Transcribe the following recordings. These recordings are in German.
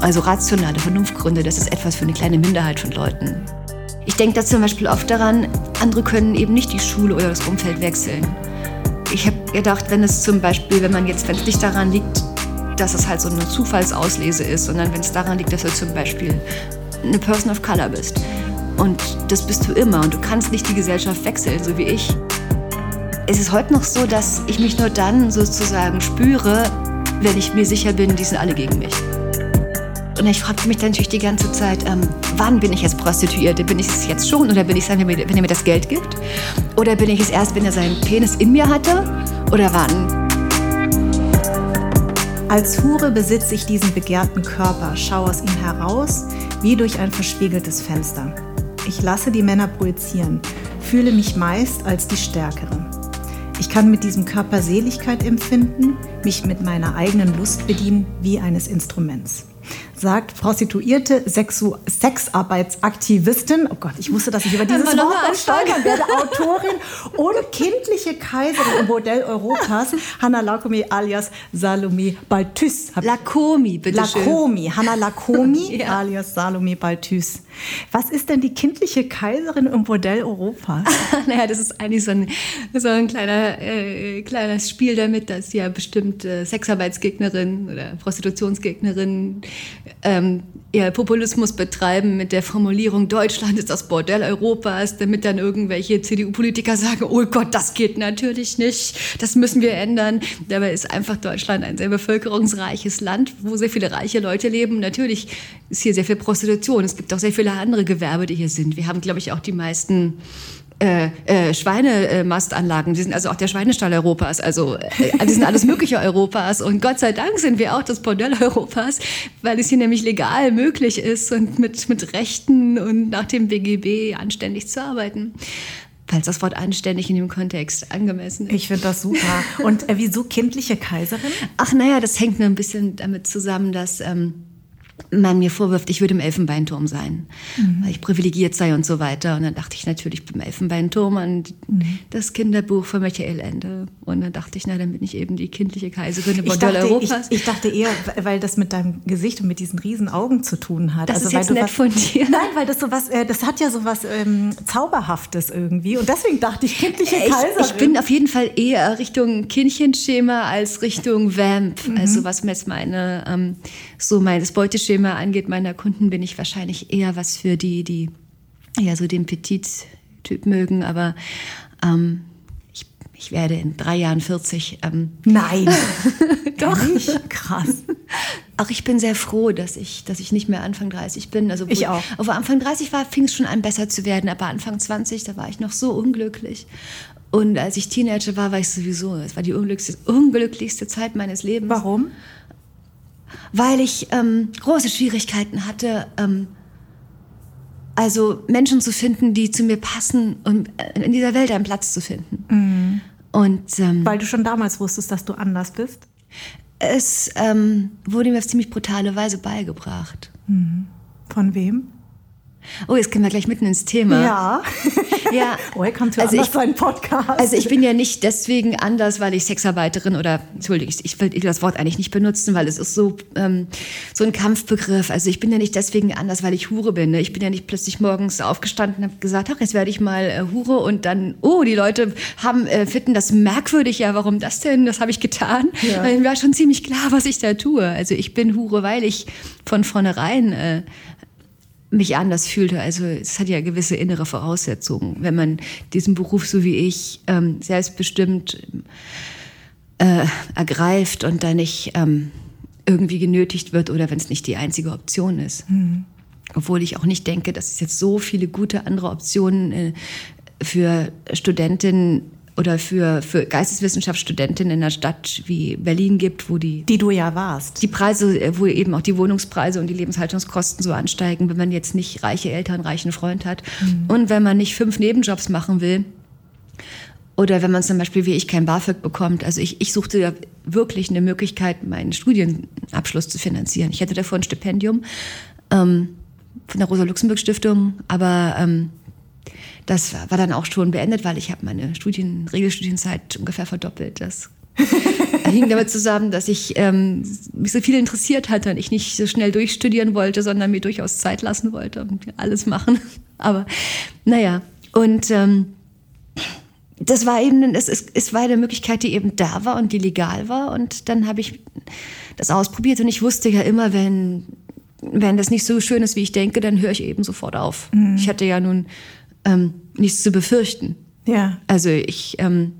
also rationale Vernunftgründe, das ist etwas für eine kleine Minderheit von Leuten. Ich denke da zum Beispiel oft daran, andere können eben nicht die Schule oder das Umfeld wechseln. Ich habe gedacht, wenn es zum Beispiel, wenn man jetzt, wenn es nicht daran liegt, dass es halt so eine Zufallsauslese ist, sondern wenn es daran liegt, dass du zum Beispiel eine Person of Color bist. Und das bist du immer und du kannst nicht die Gesellschaft wechseln, so wie ich. Es ist heute noch so, dass ich mich nur dann sozusagen spüre, wenn ich mir sicher bin, die sind alle gegen mich. Und ich fragte mich dann natürlich die ganze Zeit, ähm, wann bin ich jetzt Prostituierte? Bin ich es jetzt schon oder bin ich es wenn, wenn er mir das Geld gibt? Oder bin ich es erst, wenn er seinen Penis in mir hatte? Oder wann? Als Hure besitze ich diesen begehrten Körper, schaue aus ihm heraus, wie durch ein verspiegeltes Fenster. Ich lasse die Männer projizieren, fühle mich meist als die Stärkere. Ich kann mit diesem Körper Seligkeit empfinden, mich mit meiner eigenen Lust bedienen wie eines Instruments sagt prostituierte Sexu Sexarbeitsaktivistin, oh Gott, ich wusste, dass ich über dieses Wort stolpern werde, Autorin und kindliche Kaiserin im Bordell Europas, Hanna Lakomi alias Salome Balthus. Lakomi, bitte Lakomi, schön. Hanna Lakomi ja. alias Salome Balthus. Was ist denn die kindliche Kaiserin im Bordell Europas? naja, das ist eigentlich so ein, so ein kleiner, äh, kleines Spiel damit, dass ja bestimmt äh, Sexarbeitsgegnerin oder Prostitutionsgegnerin ähm, eher Populismus betreiben mit der Formulierung, Deutschland ist das Bordell Europas, damit dann irgendwelche CDU-Politiker sagen, oh Gott, das geht natürlich nicht, das müssen wir ändern. Dabei ist einfach Deutschland ein sehr bevölkerungsreiches Land, wo sehr viele reiche Leute leben. Natürlich ist hier sehr viel Prostitution. Es gibt auch sehr viele andere Gewerbe, die hier sind. Wir haben, glaube ich, auch die meisten äh, äh, Schweinemastanlagen, die sind also auch der Schweinestall Europas, also äh, die sind alles mögliche Europas und Gott sei Dank sind wir auch das Bordell Europas, weil es hier nämlich legal möglich ist und mit, mit Rechten und nach dem BGB anständig zu arbeiten falls das Wort anständig in dem Kontext angemessen ist. Ich finde das super. Und äh, wieso kindliche Kaiserin? Ach naja, das hängt nur ein bisschen damit zusammen, dass ähm, man mir vorwirft, ich würde im Elfenbeinturm sein, mhm. weil ich privilegiert sei und so weiter. Und dann dachte ich natürlich beim Elfenbeinturm an mhm. das Kinderbuch von Michael Ende. Und dann dachte ich, na, dann bin ich eben die kindliche Kaiserin im Bordell Europas. Ich, ich, dachte eher, weil das mit deinem Gesicht und mit diesen riesen Augen zu tun hat. Das also, ist jetzt nett was, von dir. Nein, weil das so was, äh, das hat ja so was ähm, Zauberhaftes irgendwie. Und deswegen dachte ich, kindliche Kaiserin. Ich, bin auf jeden Fall eher Richtung Kindchenschema als Richtung Vamp. Mhm. Also was mir jetzt meine, ähm, so mein das Beuteschema angeht, meiner Kunden bin ich wahrscheinlich eher was für die, die ja so den Petit-Typ mögen, aber ähm, ich, ich werde in drei Jahren 40. Ähm, Nein, doch. Krass. Ach, ich bin sehr froh, dass ich, dass ich nicht mehr Anfang 30 bin. Also, ich auch. Auf Anfang 30 war, fing es schon an, besser zu werden, aber Anfang 20, da war ich noch so unglücklich. Und als ich Teenager war, war ich sowieso, es war die unglücklichste, unglücklichste Zeit meines Lebens. Warum? Weil ich ähm, große Schwierigkeiten hatte, ähm, also Menschen zu finden, die zu mir passen und äh, in dieser Welt einen Platz zu finden. Mhm. Und, ähm, weil du schon damals wusstest, dass du anders bist? Es ähm, wurde mir auf ziemlich brutale Weise beigebracht. Mhm. Von wem? Oh, jetzt gehen wir gleich mitten ins Thema. Ja. ja. Welcome to also ich, ein Podcast. Also ich bin ja nicht deswegen anders, weil ich Sexarbeiterin oder, entschuldige, ich will das Wort eigentlich nicht benutzen, weil es ist so, ähm, so ein Kampfbegriff. Also ich bin ja nicht deswegen anders, weil ich Hure bin. Ne? Ich bin ja nicht plötzlich morgens aufgestanden und habe gesagt, ach, jetzt werde ich mal äh, Hure und dann, oh, die Leute haben, äh, finden das merkwürdig. Ja, warum das denn? Das habe ich getan. Ja. Mir war schon ziemlich klar, was ich da tue. Also ich bin Hure, weil ich von vornherein äh, mich anders fühlte. Also es hat ja gewisse innere Voraussetzungen, wenn man diesen Beruf so wie ich ähm, selbstbestimmt äh, ergreift und da nicht ähm, irgendwie genötigt wird oder wenn es nicht die einzige Option ist. Mhm. Obwohl ich auch nicht denke, dass es jetzt so viele gute andere Optionen äh, für Studentinnen oder für, für Geisteswissenschaftsstudentinnen in einer Stadt wie Berlin gibt, wo die. Die du ja warst. Die Preise, äh, wo eben auch die Wohnungspreise und die Lebenshaltungskosten so ansteigen, wenn man jetzt nicht reiche Eltern, reichen Freund hat. Mhm. Und wenn man nicht fünf Nebenjobs machen will. Oder wenn man zum Beispiel wie ich kein BAföG bekommt. Also ich, ich suchte ja wirklich eine Möglichkeit, meinen Studienabschluss zu finanzieren. Ich hatte davor ein Stipendium ähm, von der Rosa-Luxemburg-Stiftung, aber ähm, das war dann auch schon beendet, weil ich habe meine Studien, Regelstudienzeit ungefähr verdoppelt. Das hing damit zusammen, dass ich ähm, mich so viel interessiert hatte und ich nicht so schnell durchstudieren wollte, sondern mir durchaus Zeit lassen wollte und alles machen. Aber naja, und ähm, das war eben, es, es, es war eine Möglichkeit, die eben da war und die legal war. Und dann habe ich das ausprobiert und ich wusste ja immer, wenn, wenn das nicht so schön ist, wie ich denke, dann höre ich eben sofort auf. Mhm. Ich hatte ja nun ähm, nichts zu befürchten. Ja. Also ich ähm,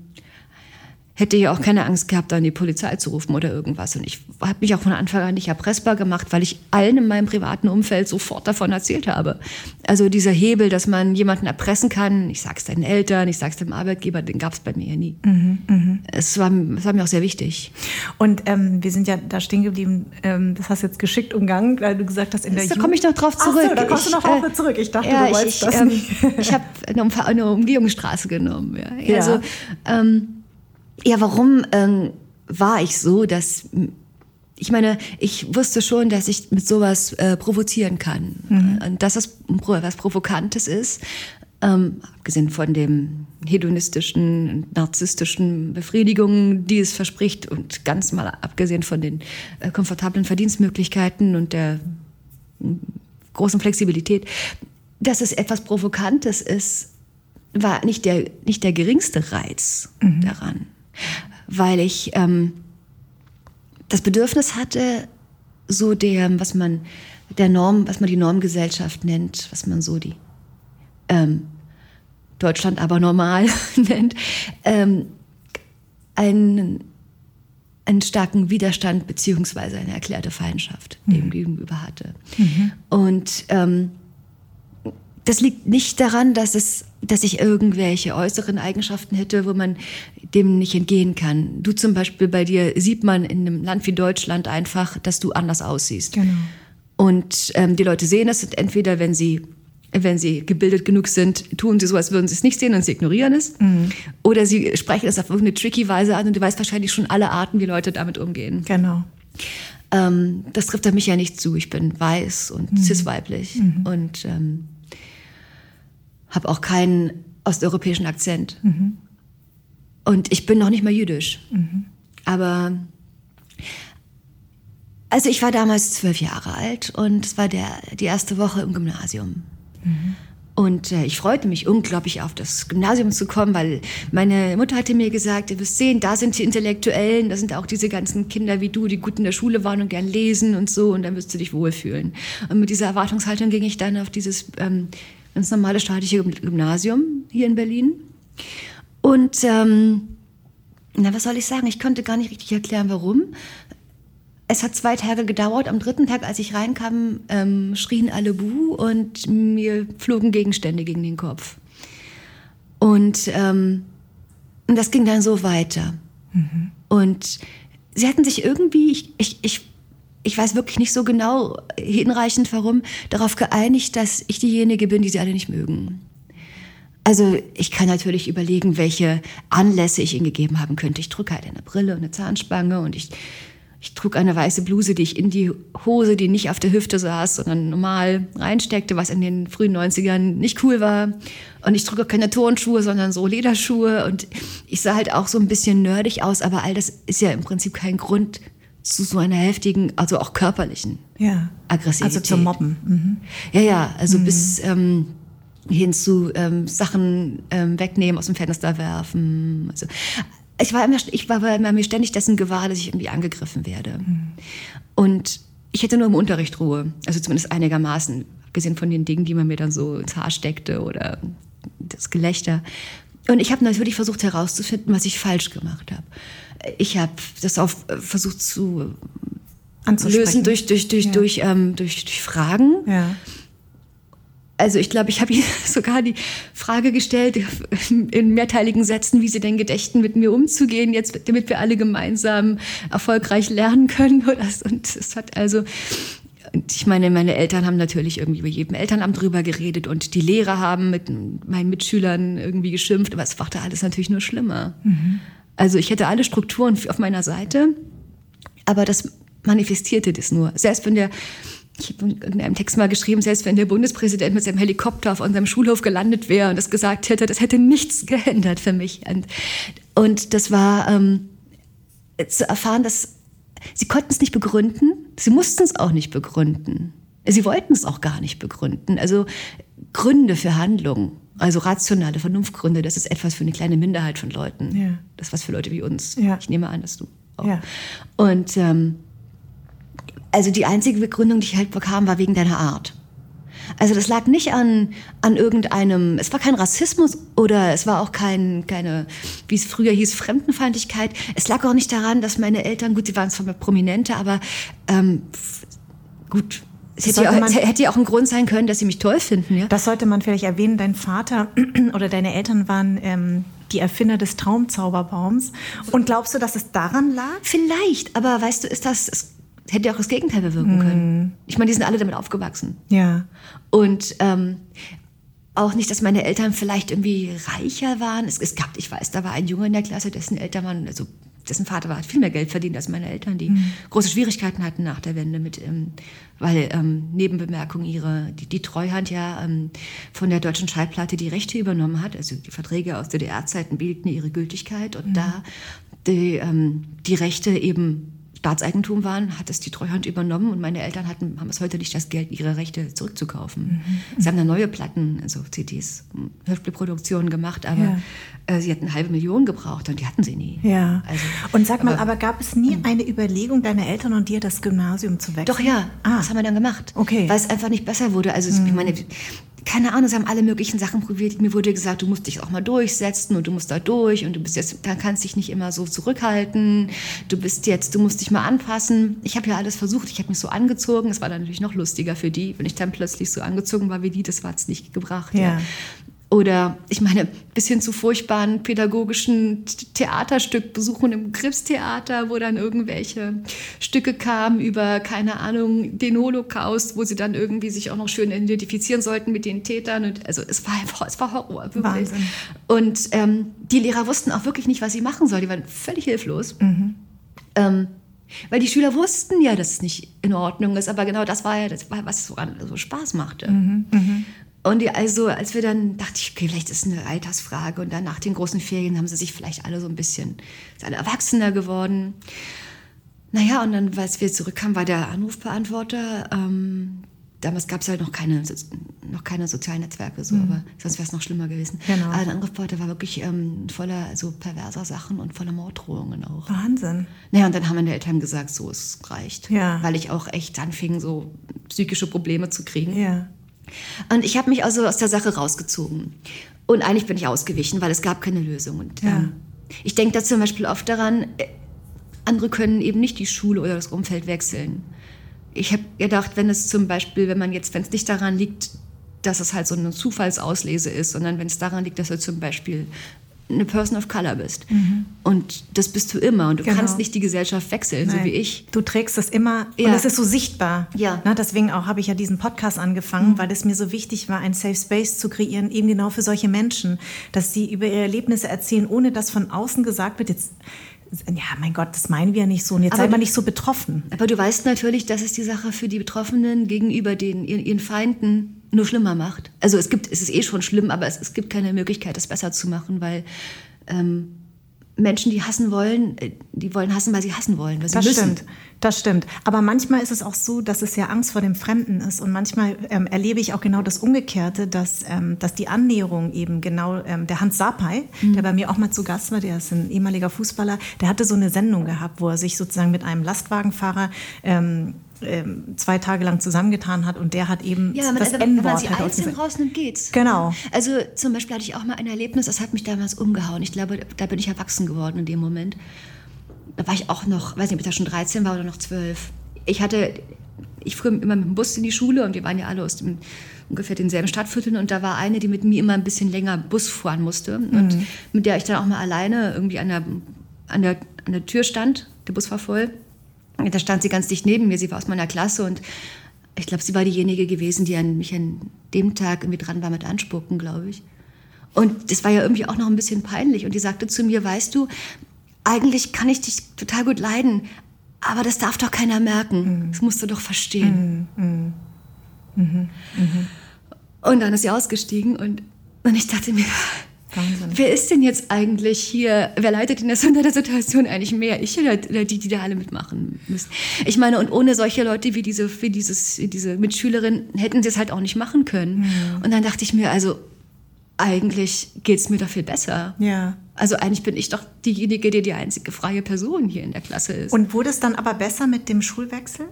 hätte ja auch keine Angst gehabt, dann die Polizei zu rufen oder irgendwas. Und ich habe mich auch von Anfang an nicht erpressbar gemacht, weil ich allen in meinem privaten Umfeld sofort davon erzählt habe. Also dieser Hebel, dass man jemanden erpressen kann, ich sag's deinen Eltern, ich sag's dem Arbeitgeber, den gab es bei mir ja nie. Mhm, mh. es, war, es war mir auch sehr wichtig. Und ähm, wir sind ja da stehen geblieben, ähm, das hast du jetzt geschickt umgangen, weil du gesagt hast, in der Da komme ich noch drauf zurück. Ach so, da kommst ich, du noch drauf äh, zurück. Ich dachte, ja, du wolltest ich, das ähm, nicht. ich habe eine, eine, Umgehungsstraße genommen. Ja. ja. Also, ähm, ja, warum ähm, war ich so, dass ich meine, ich wusste schon, dass ich mit sowas äh, provozieren kann mhm. und dass das was Provokantes ist. Ähm, abgesehen von dem hedonistischen, narzisstischen Befriedigungen, die es verspricht und ganz mal abgesehen von den äh, komfortablen Verdienstmöglichkeiten und der großen Flexibilität, dass es etwas Provokantes ist, war nicht der, nicht der geringste Reiz mhm. daran weil ich ähm, das Bedürfnis hatte, so der, was man der Norm, was man die Normgesellschaft nennt, was man so die ähm, Deutschland aber normal nennt, ähm, einen, einen starken Widerstand beziehungsweise eine erklärte Feindschaft mhm. dem gegenüber hatte. Mhm. Und ähm, das liegt nicht daran, dass es dass ich irgendwelche äußeren Eigenschaften hätte, wo man dem nicht entgehen kann. Du zum Beispiel, bei dir sieht man in einem Land wie Deutschland einfach, dass du anders aussiehst. Genau. Und ähm, die Leute sehen es entweder, wenn sie wenn sie gebildet genug sind, tun sie so, als würden sie es nicht sehen und sie ignorieren es. Mhm. Oder sie sprechen es auf irgendeine tricky Weise an und du weißt wahrscheinlich schon alle Arten, wie Leute damit umgehen. Genau. Ähm, das trifft auf mich ja nicht zu. Ich bin weiß und mhm. cis-weiblich. Mhm. Und ähm, habe auch keinen osteuropäischen Akzent. Mhm. Und ich bin noch nicht mal jüdisch. Mhm. Aber also ich war damals zwölf Jahre alt und es war der, die erste Woche im Gymnasium. Mhm. Und äh, ich freute mich unglaublich auf das Gymnasium zu kommen, weil meine Mutter hatte mir gesagt, du wirst sehen, da sind die Intellektuellen, da sind auch diese ganzen Kinder wie du, die gut in der Schule waren und gern lesen und so, und dann wirst du dich wohlfühlen. Und mit dieser Erwartungshaltung ging ich dann auf dieses ähm, ganz normale staatliche Gymnasium hier in Berlin. Und ähm, na, was soll ich sagen? Ich konnte gar nicht richtig erklären, warum. Es hat zwei Tage gedauert. Am dritten Tag, als ich reinkam, ähm, schrien alle Buh und mir flogen Gegenstände gegen den Kopf. Und ähm, das ging dann so weiter. Mhm. Und sie hatten sich irgendwie, ich, ich, ich ich weiß wirklich nicht so genau hinreichend warum, darauf geeinigt, dass ich diejenige bin, die sie alle nicht mögen. Also ich kann natürlich überlegen, welche Anlässe ich ihnen gegeben haben könnte. Ich trug halt eine Brille und eine Zahnspange und ich, ich trug eine weiße Bluse, die ich in die Hose, die nicht auf der Hüfte saß, sondern normal reinsteckte, was in den frühen 90ern nicht cool war. Und ich trug auch keine Turnschuhe, sondern so Lederschuhe. Und ich sah halt auch so ein bisschen nerdig aus, aber all das ist ja im Prinzip kein Grund, zu so einer heftigen, also auch körperlichen ja. Aggressivität. Also zum Mobben. Mhm. Ja, ja, also mhm. bis ähm, hin zu ähm, Sachen ähm, wegnehmen, aus dem Fenster werfen. Also, ich war, immer, ich war mir ständig dessen gewahr, dass ich irgendwie angegriffen werde. Mhm. Und ich hätte nur im Unterricht Ruhe, also zumindest einigermaßen, abgesehen von den Dingen, die man mir dann so ins Haar steckte oder das Gelächter. Und ich habe natürlich versucht herauszufinden, was ich falsch gemacht habe ich habe das auch äh, versucht zu lösen durch, durch, durch, ja. durch, ähm, durch, durch Fragen. Ja. also ich glaube, ich habe ihr sogar die Frage gestellt, in mehrteiligen Sätzen, wie sie denn gedächten, mit mir umzugehen, jetzt, damit wir alle gemeinsam erfolgreich lernen können. Und es hat also und ich meine, meine Eltern haben natürlich irgendwie über jedem Elternamt drüber geredet und die Lehrer haben mit meinen Mitschülern irgendwie geschimpft, aber es machte alles natürlich nur schlimmer. Mhm. Also ich hätte alle Strukturen auf meiner Seite, aber das manifestierte das nur. Selbst wenn der, ich habe in einem Text mal geschrieben, selbst wenn der Bundespräsident mit seinem Helikopter auf unserem Schulhof gelandet wäre und das gesagt hätte, das hätte nichts geändert für mich. Und, und das war ähm, zu erfahren, dass Sie konnten es nicht begründen, sie mussten es auch nicht begründen. Sie wollten es auch gar nicht begründen. Also Gründe für Handlungen, also rationale Vernunftgründe, das ist etwas für eine kleine Minderheit von Leuten. Ja. Das ist was für Leute wie uns. Ja. Ich nehme an, dass du auch. Ja. Und ähm, also die einzige Begründung, die ich halt bekam, war wegen deiner Art. Also das lag nicht an, an irgendeinem, es war kein Rassismus oder es war auch kein, keine, wie es früher hieß, Fremdenfeindlichkeit. Es lag auch nicht daran, dass meine Eltern, gut, sie waren zwar Prominente, aber ähm, gut, hätte, ja, es hätte, ja, auch ein Grund sein können, dass sie mich toll finden. Ja? Das sollte man vielleicht erwähnen. Dein Vater oder deine Eltern waren ähm, die Erfinder des Traumzauberbaums. Und glaubst du, dass es daran lag? Vielleicht, aber weißt du, ist das, es hätte auch das Gegenteil bewirken können. Mhm. Ich meine, die sind alle damit aufgewachsen. Ja. Und ähm, auch nicht, dass meine Eltern vielleicht irgendwie reicher waren. Es, es, gab, ich weiß, da war ein Junge in der Klasse, dessen Eltern waren, also dessen Vater war, hat viel mehr Geld verdient als meine Eltern, die mhm. große Schwierigkeiten hatten nach der Wende mit, ähm, weil ähm, Nebenbemerkung ihre, die, die Treuhand ja ähm, von der deutschen Schallplatte die Rechte übernommen hat. Also die Verträge aus DDR-Zeiten bildeten ihre Gültigkeit und mhm. da die, ähm, die Rechte eben Staatseigentum waren, hat es die Treuhand übernommen und meine Eltern hatten, haben es heute nicht das Geld, ihre Rechte zurückzukaufen. Mhm. Sie haben dann neue Platten, also CDs, Hörspielproduktionen gemacht, aber ja. äh, sie hatten eine halbe Million gebraucht und die hatten sie nie. Ja. Also, und sag mal, aber, aber gab es nie hm. eine Überlegung deiner Eltern und dir, das Gymnasium zu wechseln? Doch ja, ah. das haben wir dann gemacht. Okay. Weil es einfach nicht besser wurde. Also mhm. ich meine, keine Ahnung, sie haben alle möglichen Sachen probiert. Mir wurde gesagt, du musst dich auch mal durchsetzen und du musst da durch und du bist jetzt, da kannst dich nicht immer so zurückhalten. Du bist jetzt, du musst dich mal anpassen. Ich habe ja alles versucht. Ich habe mich so angezogen. Es war dann natürlich noch lustiger für die, wenn ich dann plötzlich so angezogen war wie die. Das war es nicht gebracht. Ja. ja. Oder ich meine, bis hin zu furchtbaren pädagogischen Theaterstückbesuchen im Krebstheater, wo dann irgendwelche Stücke kamen über, keine Ahnung, den Holocaust, wo sie dann irgendwie sich auch noch schön identifizieren sollten mit den Tätern. Und also es war einfach, es war Horror, wirklich. Wahnsinn. Und ähm, die Lehrer wussten auch wirklich nicht, was sie machen sollen. Die waren völlig hilflos. Mhm. Ähm, weil die Schüler wussten ja, dass es nicht in Ordnung ist, aber genau das war ja das, war, was so, so Spaß machte. Mhm, mh. Und die, also, als wir dann, dachte ich, okay, vielleicht ist es eine Altersfrage. Und dann nach den großen Ferien haben sie sich vielleicht alle so ein bisschen, sind alle erwachsener geworden. Naja, und dann, als wir zurückkamen, war der Anrufbeantworter. Ähm, damals gab es halt noch keine, noch keine sozialen Netzwerke, so, mhm. aber sonst wäre es noch schlimmer gewesen. Genau. Aber der Anrufbeantworter war wirklich ähm, voller also perverser Sachen und voller Morddrohungen auch. Wahnsinn. Naja, und dann haben meine Eltern gesagt, so, es reicht. Ja. Weil ich auch echt anfing, so psychische Probleme zu kriegen. Ja. Und ich habe mich also aus der Sache rausgezogen. Und eigentlich bin ich ausgewichen, weil es gab keine Lösung. Und, ja. ähm, ich denke da zum Beispiel oft daran, äh, andere können eben nicht die Schule oder das Umfeld wechseln. Ich habe gedacht, wenn es zum Beispiel, wenn man jetzt, wenn es nicht daran liegt, dass es halt so eine Zufallsauslese ist, sondern wenn es daran liegt, dass er zum Beispiel eine Person of Color bist. Mhm. Und das bist du immer. Und du genau. kannst nicht die Gesellschaft wechseln, Nein. so wie ich. Du trägst es immer ja. und es ist so sichtbar. Ja. Na, deswegen auch habe ich ja diesen Podcast angefangen, mhm. weil es mir so wichtig war, ein Safe Space zu kreieren, eben genau für solche Menschen, dass sie über ihre Erlebnisse erzählen, ohne dass von außen gesagt wird, jetzt ja, mein Gott, das meinen wir ja nicht so. Und jetzt aber sei mal nicht so betroffen. Aber du weißt natürlich, dass es die Sache für die Betroffenen gegenüber den, ihren, ihren Feinden nur schlimmer macht. Also es gibt, es ist eh schon schlimm, aber es, es gibt keine Möglichkeit, das besser zu machen, weil ähm, Menschen, die hassen wollen, äh, die wollen hassen, weil sie hassen wollen. Weil sie das müssen. stimmt, das stimmt. Aber manchmal ist es auch so, dass es ja Angst vor dem Fremden ist. Und manchmal ähm, erlebe ich auch genau das Umgekehrte, dass, ähm, dass die Annäherung eben genau, ähm, der Hans Sapai, mhm. der bei mir auch mal zu Gast war, der ist ein ehemaliger Fußballer, der hatte so eine Sendung gehabt, wo er sich sozusagen mit einem Lastwagenfahrer ähm, zwei Tage lang zusammengetan hat und der hat eben ja, das N-Wort. Wenn man sie halt einzeln rausnimmt, geht's. Genau. Also zum Beispiel hatte ich auch mal ein Erlebnis, das hat mich damals umgehauen. Ich glaube, da bin ich erwachsen geworden in dem Moment. Da war ich auch noch, weiß nicht, ob ich da schon 13 war oder noch 12. Ich hatte, ich fuhr immer mit dem Bus in die Schule und wir waren ja alle aus dem ungefähr denselben Stadtvierteln und da war eine, die mit mir immer ein bisschen länger Bus fahren musste und Mhm. mit der ich dann auch mal alleine irgendwie an der, an der, an der Tür stand. Der Bus war voll. Da stand sie ganz dicht neben mir. Sie war aus meiner Klasse und ich glaube, sie war diejenige gewesen, die an mich an dem Tag irgendwie dran war mit Anspucken, glaube ich. Und das war ja irgendwie auch noch ein bisschen peinlich. Und die sagte zu mir, weißt du, eigentlich kann ich dich total gut leiden, aber das darf doch keiner merken. Das musst du doch verstehen. Und dann ist sie ausgestiegen und, und ich dachte mir, Wahnsinn. wer ist denn jetzt eigentlich hier, wer leidet in der, Situation eigentlich mehr? Ich oder, die, die da alle mitmachen müssen? Ich meine, und ohne solche Leute wie diese, wie dieses, diese Mitschülerin hätten sie es halt auch nicht machen können. Und dann dachte ich mir, also eigentlich geht es mir doch viel besser. Ja. Also eigentlich bin ich doch diejenige, die die einzige freie Person hier in der Klasse ist. Und wurde es dann aber besser mit dem Schulwechsel?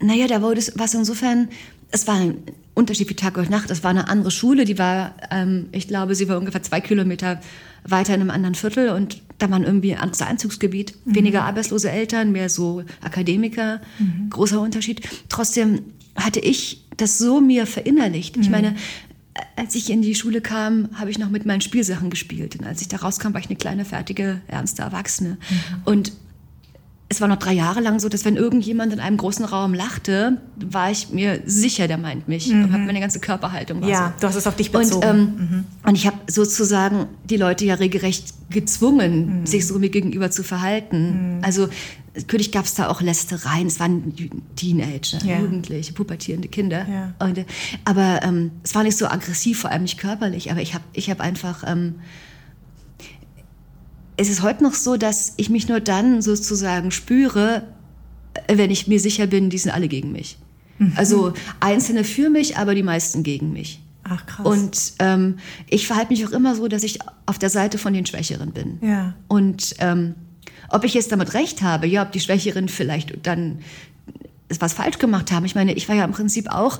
Naja, da wurde es, was insofern, es war ein Unterschied wie Tag und Nacht. Es war eine andere Schule, die war, ähm, ich glaube, sie war ungefähr zwei Kilometer weiter in einem anderen Viertel und da war irgendwie ein anderes Einzugsgebiet. Weniger arbeitslose Eltern, mehr so Akademiker. Großer Unterschied. Trotzdem hatte ich das so mir verinnerlicht. Ich meine, als ich in die Schule kam, habe ich noch mit meinen Spielsachen gespielt. Und als ich da rauskam, war ich eine kleine, fertige, ernste Erwachsene. Und es war noch drei Jahre lang so, dass wenn irgendjemand in einem großen Raum lachte, war ich mir sicher, der meint mich. Und hab meine ganze Körperhaltung war Ja, so. du hast es auf dich Und, bezogen. ähm, und ich habe sozusagen die Leute ja regelrecht gezwungen, sich so mir gegenüber zu verhalten. Also natürlich gab es da auch Lästereien. Es waren Teenager, Ja. Jugendliche, pubertierende Kinder. Ja. Und, äh, aber ähm, es war nicht so aggressiv, vor allem nicht körperlich. Aber ich habe ich hab einfach... Ähm, es ist heute noch so, dass ich mich nur dann sozusagen spüre, äh, wenn ich mir sicher bin, die sind alle gegen mich. Also Einzelne für mich, aber die meisten gegen mich. Ach krass. Und ähm, ich verhalte mich auch immer so, dass ich auf der Seite von den Schwächeren bin. Ja. Und ähm, ob ich jetzt damit recht habe, ja, ob die Schwächeren vielleicht dann was falsch gemacht haben. Ich meine, ich war ja im Prinzip auch,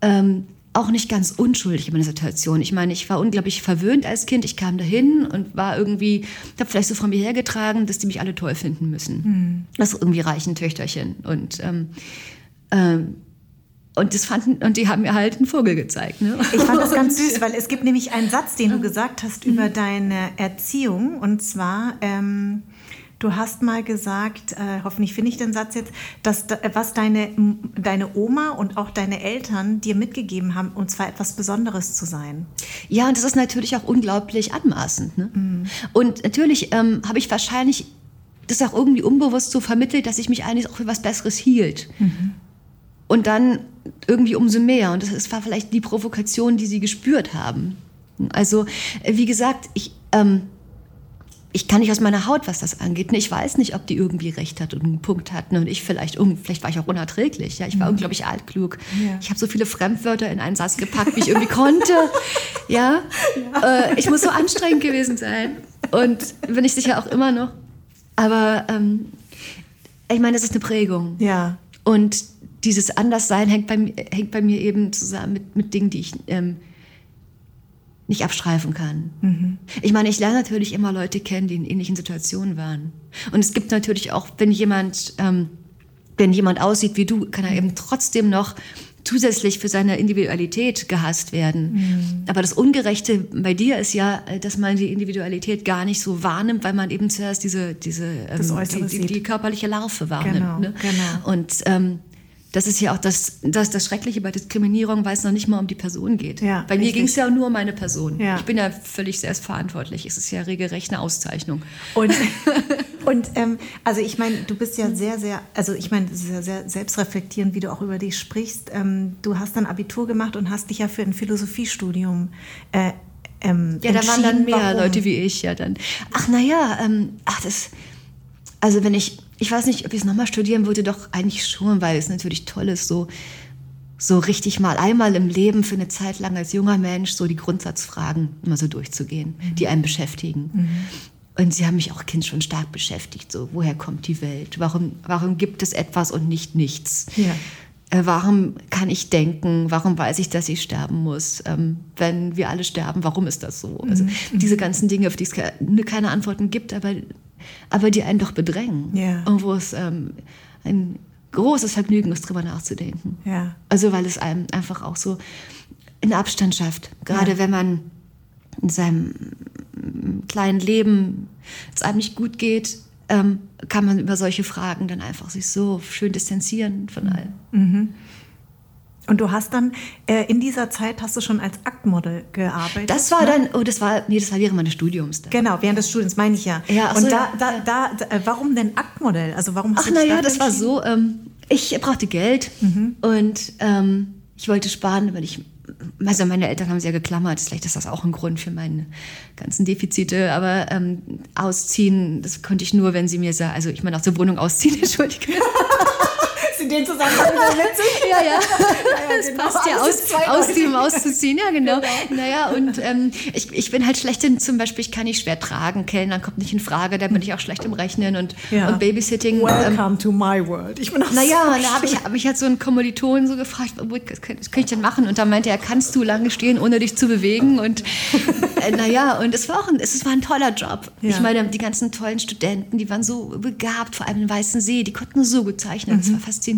ähm, auch nicht ganz unschuldig in meiner Situation. Ich meine, ich war unglaublich verwöhnt als Kind. Ich kam dahin und war irgendwie, habe vielleicht so von mir hergetragen, dass die mich alle toll finden müssen. Das irgendwie reichen Töchterchen. Und ähm, ähm, und das fanden, und die haben mir halt einen Vogel gezeigt. Ne? Ich fand das ganz süß, weil es gibt nämlich einen Satz, den du gesagt hast über deine Erziehung. Und zwar, ähm, du hast mal gesagt, äh, hoffentlich finde ich den Satz jetzt, dass da, was deine, deine Oma und auch deine Eltern dir mitgegeben haben, und zwar etwas Besonderes zu sein. Ja, und das ist natürlich auch unglaublich anmaßend. Ne? Und natürlich ähm, habe ich wahrscheinlich das auch irgendwie unbewusst so vermittelt, dass ich mich eigentlich auch für was Besseres hielt. Und dann irgendwie umso mehr. Und das ist- war vielleicht die Provokation, die sie gespürt haben. Also, äh, wie gesagt, ich, ähm, ich kann nicht aus meiner Haut, was das angeht. Ich weiß nicht, ob die irgendwie recht hat und einen Punkt hat. Und ich vielleicht, vielleicht war ich auch unerträglich. Ja, ich war unglaublich altklug. Ja. Ich habe so viele Fremdwörter in einen Satz gepackt, wie ich irgendwie konnte. Ja, Äh, ich muss so anstrengend gewesen sein. Und bin ich sicher auch immer noch. Aber ähm, ich meine, das ist eine Prägung. Ja. Und dieses Anderssein hängt bei, mir- hängt bei mir eben zusammen mit, mit Dingen, die ich ähm, nicht abstreifen kann. Ich meine, ich lerne natürlich immer Leute kennen, die in ähnlichen Situationen waren. Und es gibt natürlich auch, wenn jemand, ähm, wenn jemand aussieht wie du, kann er eben trotzdem noch zusätzlich für seine Individualität gehasst werden. Aber das Ungerechte bei dir ist ja, äh, dass man die Individualität gar nicht so wahrnimmt, weil man eben zuerst diese, diese ähm, die, die, die körperliche Larve wahrnimmt. Genau, ne? genau. Und ähm, das ist ja auch das, das, das Schreckliche bei Diskriminierung, weil es noch nicht mal um die Person geht. Ja, bei mir ging es ja nur um meine Person. Ja. Ich bin ja völlig selbstverantwortlich. Es ist ja regelrecht eine Auszeichnung. Und, und ähm, also ich meine, du bist ja sehr, sehr, also ich meine, das ist ja sehr selbstreflektierend, wie du auch über dich sprichst. Ähm, du hast dann Abitur gemacht und hast dich ja für ein Philosophiestudium äh, ähm, Ja, da waren dann mehr Warum? Leute wie ich ja dann. Ach naja, ähm, ach das, also wenn ich, ich weiß nicht, ob ich es nochmal studieren würde, doch eigentlich schon, weil es natürlich toll ist, so, so richtig mal einmal im Leben für eine Zeit lang als junger Mensch so die Grundsatzfragen immer so durchzugehen, die einen beschäftigen. Und sie haben mich auch Kind schon stark beschäftigt. So, woher kommt die Welt? Warum, warum gibt es etwas und nicht nichts? Ja. Äh, warum kann ich denken? Warum weiß ich, dass ich sterben muss? Ähm, wenn wir alle sterben, warum ist das so? Also diese ganzen Dinge, auf die es ke- keine Antworten gibt, aber, aber die einen doch bedrängen. Ja. Und wo es ähm, ein großes Vergnügen ist, drüber nachzudenken. Ja. Also weil es einem einfach auch so, einen Abstand schafft. Gerade Ja. wenn man in seinem kleinen Leben es einem nicht gut geht, ähm, kann man über solche Fragen dann einfach sich so schön distanzieren von allem. Und du hast dann äh, in dieser Zeit hast du schon als Aktmodel gearbeitet. Das war ne? dann, oh, das war, nee, das war während meines Studiums. Dann. Genau, während des Studiums meine ich ja. Ja, ach Und so, da, ja, da, ja. da, da, äh, warum denn Aktmodell? Also warum hast Ach naja, das war so, ähm, ich brauchte Geld und ähm, ich wollte sparen, weil ich, also meine Eltern haben sehr geklammert, vielleicht ist das auch ein Grund für meine ganzen Defizite, aber ähm, ausziehen, das konnte ich nur, wenn sie mir sagen, also ich meine auch zur Wohnung ausziehen, entschuldige. In dem Zusammenhang wieder witzig. Ja, ja. das Das passt ja aus, ausziehen, um auszuziehen, ja genau. Naja, und ähm, ich, ich bin halt schlecht in, zum Beispiel, ich kann nicht schwer tragen, Kellnern kommt nicht in Frage, da bin ich auch schlecht im Rechnen und, Ja. und Babysitting. ähm, Welcome to my world. Ich bin auch Naja, so und da habe ich hab mich halt so einen Kommiliton so gefragt, was kann, was kann ich denn machen? Und da meinte er, kannst du lange stehen, ohne dich zu bewegen? Und äh, naja, und es war auch ein, es war ein toller Job. Ja. Ich meine, die ganzen tollen Studenten, die waren so begabt, vor allem im Weißen See, die konnten so gut zeichnen, Mhm. das war faszinierend.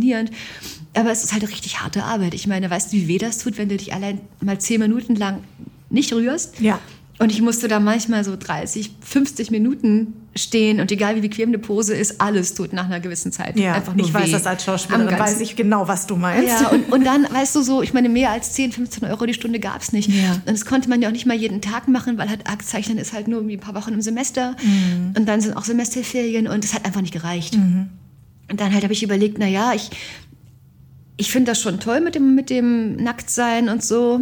Aber es ist halt richtig harte Arbeit. Ich meine, weißt du, wie weh das tut, wenn du dich allein mal zehn Minuten lang nicht rührst? Ja. Und ich musste da manchmal so 30, 50 Minuten stehen und egal wie bequem eine Pose ist, alles tut nach einer gewissen Zeit. Ja, einfach nur ich weiß weh. das als Schauspielerin, weiß ich genau, was du meinst. ja, und, und dann, weißt du, so, ich meine, mehr als 10, 15 Euro die Stunde gab es nicht. Ja. Und das konnte man ja auch nicht mal jeden Tag machen, weil halt Aktzeichnen ist halt nur irgendwie ein paar Wochen im Semester. Mhm. Und dann sind auch Semesterferien und es hat einfach nicht gereicht. Und dann halt habe ich überlegt, na ja, ich, ich finde das schon toll mit dem, mit dem Nacktsein und so.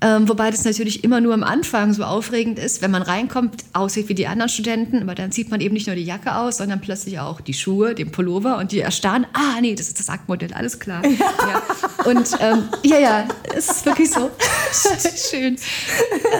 Ähm, wobei das natürlich immer nur am Anfang so aufregend ist, wenn man reinkommt, aussieht wie die anderen Studenten, aber dann zieht man eben nicht nur die Jacke aus, sondern plötzlich auch die Schuhe, den Pullover und die erstarren, ah nee, das ist das Aktmodell, alles klar. Ja. Und ähm, ja, ja, es ist wirklich so. Schön.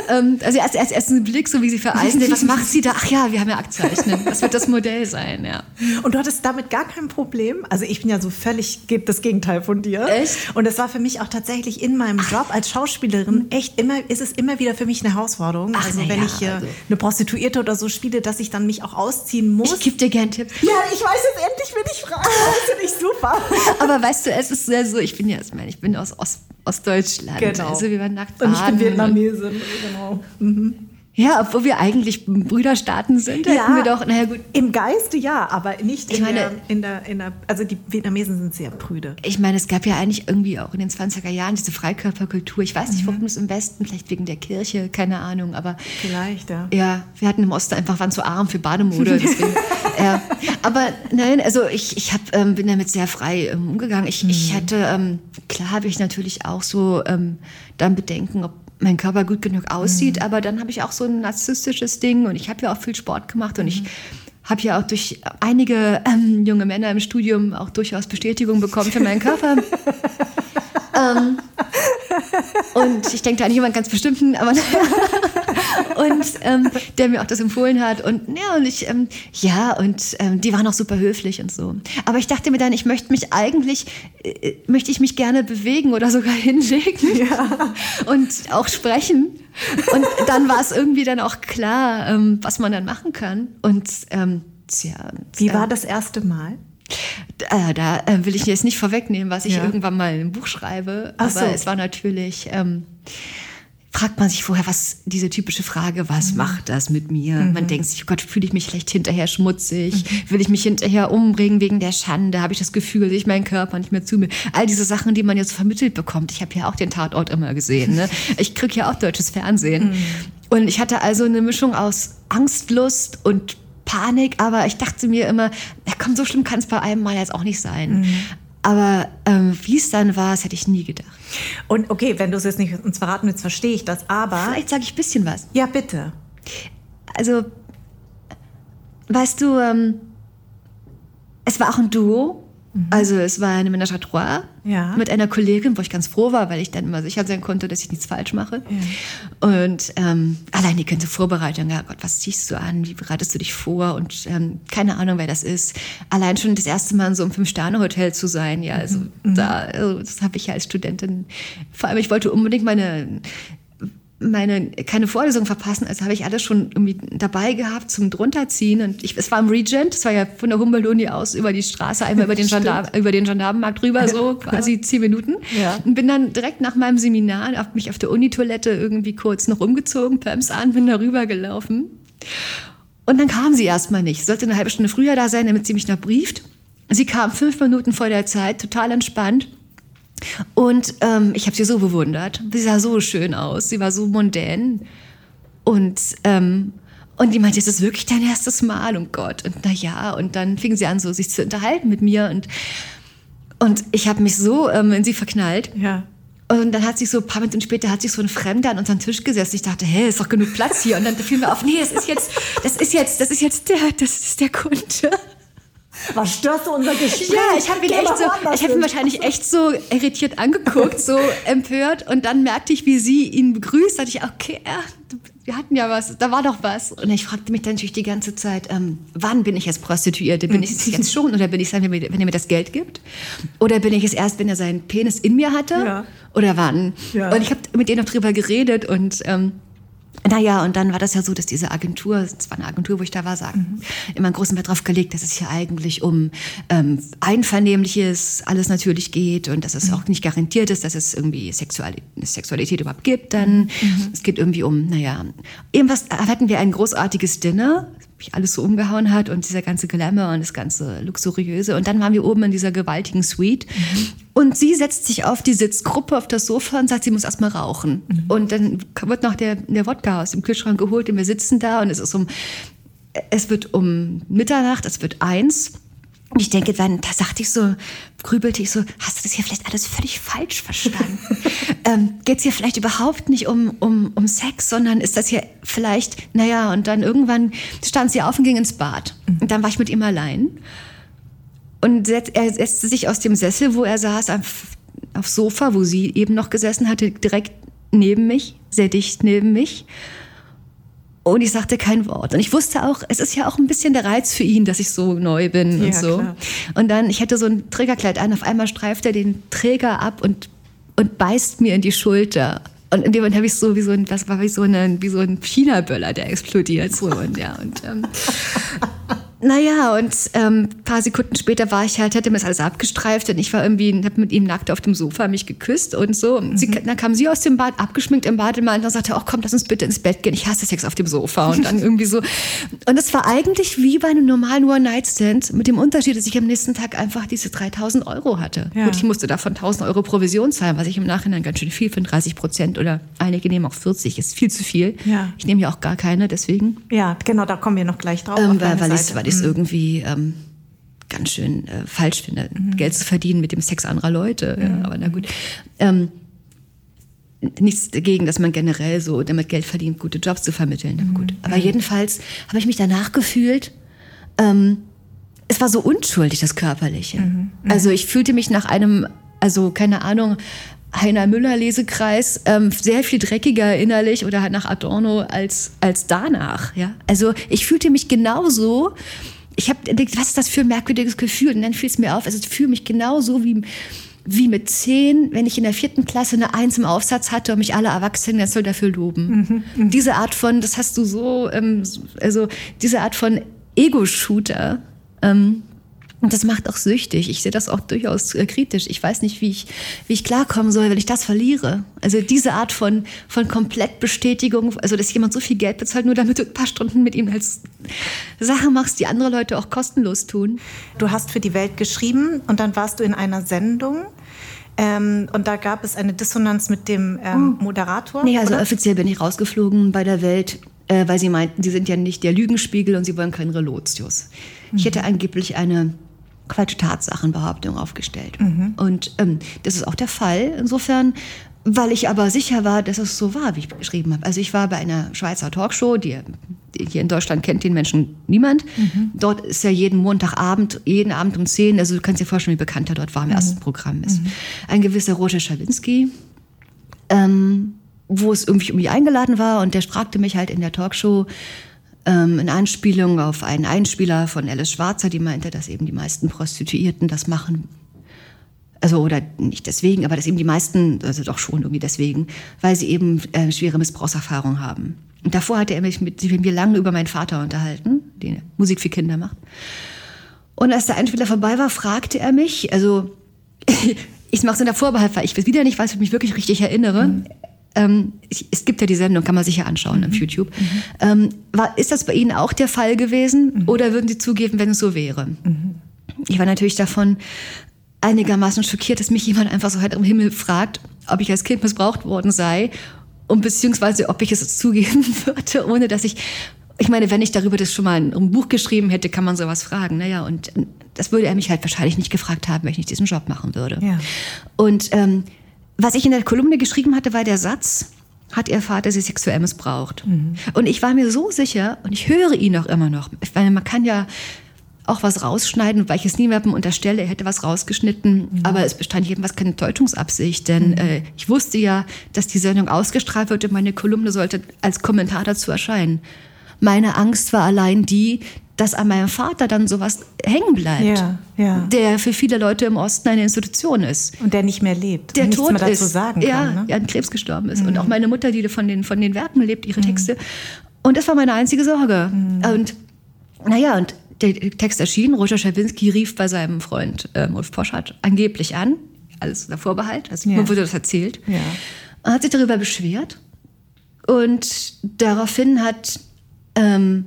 Ähm, also erst, erst, erst ein Blick, so wie sie vereisen, was macht sie da? Ach ja, wir haben ja Aktzeichnen. Das wird das Modell sein, ja. Und du hattest damit gar kein Problem? Also ich bin ja so völlig das Gegenteil von dir. Echt? Und das war für mich auch tatsächlich in meinem Job als Schauspielerin echt immer, ist es immer wieder für mich eine Herausforderung. Ach, also wenn ja, ich äh, also. eine Prostituierte oder so spiele, dass ich dann mich auch ausziehen muss. Ich gebe dir gern Tipps. ja, ich weiß es endlich, wenn ich frage. Das finde ich super. Aber weißt du, es ist sehr so, ich bin ja, ich meine, ich bin aus Ost, Ostdeutschland. Genau. Also wir waren nackt Und ich bin. Vietnamesin, genau. Ja, obwohl wir eigentlich Brüderstaaten sind, hätten wir doch, naja gut. Im Geiste ja, aber nicht Ich in, meine- der, in, der, in der, also die Vietnamesen sind sehr prüde. Ich meine, es gab ja eigentlich irgendwie auch in den 20er Jahren diese Freikörperkultur. Ich weiß nicht, Mhm. warum es im Westen, vielleicht wegen der Kirche, keine Ahnung, aber Vielleicht, ja. Ja, wir hatten im Osten einfach, waren zu arm für Bademode. Deswegen, ja. Aber nein, also ich, ich hab, ähm, bin damit sehr frei ähm, umgegangen. Ich, ich hatte, ähm, klar habe ich natürlich auch so ähm, dann Bedenken, ob mein Körper gut genug aussieht, aber dann habe ich auch so ein narzisstisches Ding und ich habe ja auch viel Sport gemacht und ich habe ja auch durch einige ähm, junge Männer im Studium auch durchaus Bestätigung bekommen für meinen Körper. ähm, und ich denke da an jemand ganz bestimmten, aber und ähm, der mir auch das empfohlen hat und ja und ich ähm, ja und ähm, die waren auch super höflich und so. Aber ich dachte mir dann, ich möchte mich eigentlich äh, möchte ich mich gerne bewegen oder sogar hinlegen und auch sprechen. Und dann war es irgendwie dann auch klar, ähm, was man dann machen kann. Und ähm, tja, Wie äh, war das erste Mal? Äh, da äh, will ich jetzt nicht vorwegnehmen, was ich Ja. irgendwann mal im Buch schreibe. Ach aber so. es war natürlich, ähm, fragt man sich vorher, was diese typische Frage, was Mhm. macht das mit mir? Man denkt sich, oh Gott, fühle ich mich vielleicht hinterher schmutzig? Mhm. Will ich mich hinterher umbringen wegen der Schande? Habe ich das Gefühl, dass ich meinen Körper nicht mehr zu mir? All diese Sachen, die man jetzt vermittelt bekommt. Ich habe ja auch den Tatort immer gesehen. Ne? Ich kriege ja auch deutsches Fernsehen. Mhm. Und ich hatte also eine Mischung aus Angst, Lust und Panik, aber ich dachte mir immer, ja komm, so schlimm kann es bei einem Mal jetzt auch nicht sein. Aber ähm, wie es dann war, das hätte ich nie gedacht. Und okay, wenn du es jetzt nicht uns verraten willst, verstehe ich das, aber. Vielleicht sage ich ein bisschen was. Ja, bitte. Also, weißt du, ähm, es war auch ein Duo. Also es war eine Ménage à trois Ja. mit einer Kollegin, wo ich ganz froh war, weil ich dann immer sicher sein konnte, dass ich nichts falsch mache. Und ähm, allein die ganze Vorbereitung, ja Gott, was ziehst du an, wie bereitest du dich vor und ähm, keine Ahnung, wer das ist. Allein schon das erste Mal in so einem Fünf-Sterne-Hotel zu sein, ja, also da, also, das habe ich ja als Studentin, vor allem ich wollte unbedingt meine meine keine Vorlesung verpassen, also habe ich alles schon irgendwie dabei gehabt zum drunterziehen. Und ich, es war im Regent, es war ja von der Humboldt-Uni aus über die Straße, einmal über den, Gendarm, über den Gendarmenmarkt rüber, so quasi zehn Minuten. Ja. und bin dann direkt nach meinem Seminar auf mich auf der Unitoilette irgendwie kurz noch umgezogen, Pumps an, bin da rüber gelaufen. Und dann kam sie erstmal nicht, sollte eine halbe Stunde früher da sein, damit sie mich noch brieft. Sie kam fünf Minuten vor der Zeit, total entspannt und ähm, ich habe sie so bewundert. Sie sah so schön aus. Sie war so mondän. Und, ähm, und die meinte, ist das wirklich dein erstes Mal? Und Gott, und na ja. Und dann fing sie an, so sich zu unterhalten mit mir. Und, und ich habe mich so ähm, in sie verknallt. Ja. Und dann hat sich so ein paar Minuten später hat sich so ein Fremder an unseren Tisch gesetzt. Ich dachte, hä, ist doch genug Platz hier. Und dann fiel mir auf, nee, das ist jetzt, das ist jetzt, das ist jetzt der, das ist der Kunde. Was störst du unser Gespräch? Ja, ich habe ihn, echt so, ich hab ihn wahrscheinlich echt so irritiert angeguckt, so empört. Und dann merkte ich, wie sie ihn begrüßt. Da dachte ich, okay, ja, wir hatten ja was, da war doch was. Und ich fragte mich dann natürlich die ganze Zeit, ähm, wann bin ich jetzt Prostituierte? Bin ich es jetzt schon oder bin ich es dann, wenn er mir das Geld gibt? Oder bin ich es erst, wenn er seinen Penis in mir hatte? Ja. Oder wann? Ja. Und ich habe mit ihr noch drüber geredet und... Ähm, naja, und dann war das ja so, dass diese Agentur, es war eine Agentur, wo ich da war, sagen, mhm. immer einen großen Wert drauf gelegt, dass es hier eigentlich um ähm, Einvernehmliches alles natürlich geht und dass es mhm. auch nicht garantiert ist, dass es irgendwie Sexualität, Sexualität überhaupt gibt. Dann mhm. es geht irgendwie um, naja, irgendwas hatten wir ein großartiges Dinner, mich alles so umgehauen hat und dieser ganze Glamour und das ganze Luxuriöse. Und dann waren wir oben in dieser gewaltigen Suite. Mhm. Und sie setzt sich auf die Sitzgruppe auf das Sofa und sagt, sie muss erstmal rauchen. Mhm. Und dann wird noch der, der Wodka aus dem Kühlschrank geholt und wir sitzen da und es ist um, es wird um Mitternacht, es wird eins. Und ich denke dann, da sagte ich so, grübelte ich so, hast du das hier vielleicht alles völlig falsch verstanden? ähm, Geht es hier vielleicht überhaupt nicht um, um, um Sex, sondern ist das hier vielleicht, naja, und dann irgendwann stand sie auf und ging ins Bad. Mhm. Und dann war ich mit ihm allein. Und er setzte sich aus dem Sessel, wo er saß, auf, aufs Sofa, wo sie eben noch gesessen hatte, direkt neben mich, sehr dicht neben mich. Und ich sagte kein Wort. Und ich wusste auch, es ist ja auch ein bisschen der Reiz für ihn, dass ich so neu bin ja, und so. Klar. Und dann, ich hätte so ein Trägerkleid an, auf einmal streift er den Träger ab und, und beißt mir in die Schulter. Und in dem Moment habe ich so wie so ein, das war wie so, eine, wie so ein China-Böller, der explodiert. So und ja, und ähm, naja, und ähm, paar Sekunden später war ich halt, hatte mir das alles abgestreift und ich war irgendwie, habe mit ihm nackt auf dem Sofa mich geküsst und so. Mhm. Sie, dann kam sie aus dem Bad, abgeschminkt im Bademantel und sagte, ach komm, lass uns bitte ins Bett gehen. Ich hasse Sex auf dem Sofa. Und dann irgendwie so. Und es war eigentlich wie bei einem normalen One-Night-Stand mit dem Unterschied, dass ich am nächsten Tag einfach diese 3000 Euro hatte. Ja. Gut, ich musste davon 1000 Euro Provision zahlen, was ich im Nachhinein ganz schön viel finde. 30 Prozent oder einige nehmen auch 40, ist viel zu viel. Ja. Ich nehme ja auch gar keine, deswegen. Ja, genau, da kommen wir noch gleich drauf. Ähm, weil, weil ich es mhm. irgendwie ähm, ganz schön äh, falsch finde, mhm. Geld zu verdienen mit dem Sex anderer Leute. Mhm. Ja, aber na gut. Ähm, nichts dagegen, dass man generell so damit Geld verdient, gute Jobs zu vermitteln. Mhm. Gut. Aber jedenfalls habe ich mich danach gefühlt, ähm, es war so unschuldig, das Körperliche. Mhm. Mhm. Also ich fühlte mich nach einem, also keine Ahnung, Heiner Müller Lesekreis ähm, sehr viel dreckiger innerlich oder halt nach Adorno als, als danach. Ja? Also ich fühlte mich genauso. Ich habe gedacht, was ist das für ein merkwürdiges Gefühl? Und dann fiel es mir auf, also ich fühle mich genauso wie, wie mit zehn, wenn ich in der vierten Klasse eine Eins im Aufsatz hatte und mich alle Erwachsenen jetzt soll dafür loben. Mhm, mh. Diese Art von, das hast du so, ähm, also diese Art von Ego-Shooter, ähm, und das macht auch süchtig. Ich sehe das auch durchaus äh, kritisch. Ich weiß nicht, wie ich, wie ich klarkommen soll, wenn ich das verliere. Also diese Art von, von Komplettbestätigung, also dass jemand so viel Geld bezahlt, nur damit du ein paar Stunden mit ihm als Sache machst, die andere Leute auch kostenlos tun. Du hast für die Welt geschrieben und dann warst du in einer Sendung. Ähm, und da gab es eine Dissonanz mit dem ähm, oh. Moderator. Nee, also oder? offiziell bin ich rausgeflogen bei der Welt, äh, weil sie meinten, sie sind ja nicht der Lügenspiegel und sie wollen keinen Relotius. Mhm. Ich hätte angeblich eine falsche Tatsachenbehauptung aufgestellt. Mhm. Und ähm, das ist auch der Fall. Insofern, weil ich aber sicher war, dass es so war, wie ich beschrieben habe. Also ich war bei einer Schweizer Talkshow, die, die hier in Deutschland kennt den Menschen niemand. Mhm. Dort ist ja jeden Montagabend, jeden Abend um 10, also du kannst dir vorstellen, wie bekannt er dort war im mhm. ersten Programm ist. Mhm. Ein gewisser Roger Schawinski, ähm, wo es irgendwie um mich eingeladen war und der fragte mich halt in der Talkshow, ähm, in Anspielung auf einen Einspieler von Alice Schwarzer, die meinte, dass eben die meisten Prostituierten das machen, Also, oder nicht deswegen, aber dass eben die meisten, also doch schon irgendwie deswegen, weil sie eben äh, schwere Missbrauchserfahrungen haben. Und davor hatte er mich mit, sich mir lange über meinen Vater unterhalten, der Musik für Kinder macht. Und als der Einspieler vorbei war, fragte er mich, also ich mache es in der Vorbehalt, weil ich wieder nicht weiß, ob ich mich wirklich richtig erinnere. Mhm. Ähm, es gibt ja die Sendung, kann man sich ja anschauen mhm. auf YouTube. Mhm. Ähm, war, ist das bei Ihnen auch der Fall gewesen mhm. oder würden Sie zugeben, wenn es so wäre? Mhm. Ich war natürlich davon einigermaßen schockiert, dass mich jemand einfach so halt im Himmel fragt, ob ich als Kind missbraucht worden sei und beziehungsweise ob ich es zugeben würde, ohne dass ich ich meine, wenn ich darüber das schon mal ein Buch geschrieben hätte, kann man sowas fragen. Naja, und das würde er mich halt wahrscheinlich nicht gefragt haben, wenn ich nicht diesen Job machen würde. Ja. Und ähm, was ich in der Kolumne geschrieben hatte, war der Satz, hat ihr Vater sie sexuell missbraucht. Mhm. Und ich war mir so sicher, und ich höre ihn auch immer noch, ich meine, man kann ja auch was rausschneiden, weil ich es niemandem unterstelle, er hätte was rausgeschnitten. Mhm. Aber es bestand jedenfalls keine Täuschungsabsicht, denn mhm. äh, ich wusste ja, dass die Sendung ausgestrahlt wird und meine Kolumne sollte als Kommentar dazu erscheinen. Meine Angst war allein die, dass an meinem Vater dann sowas hängen bleibt, ja, ja. der für viele Leute im Osten eine Institution ist. Und der nicht mehr lebt. Der tot mehr dazu ist. Sagen kann, ja, ne? ja, an Krebs gestorben ist. Mhm. Und auch meine Mutter, die von den, von den Werken lebt, ihre mhm. Texte. Und das war meine einzige Sorge. Mhm. Und naja, und der Text erschien, Roger Schawinski rief bei seinem Freund ähm, Ulf Poschardt angeblich an, alles unter Vorbehalt, also ja. mir wurde das erzählt, ja. und hat sich darüber beschwert. Und daraufhin hat, ähm,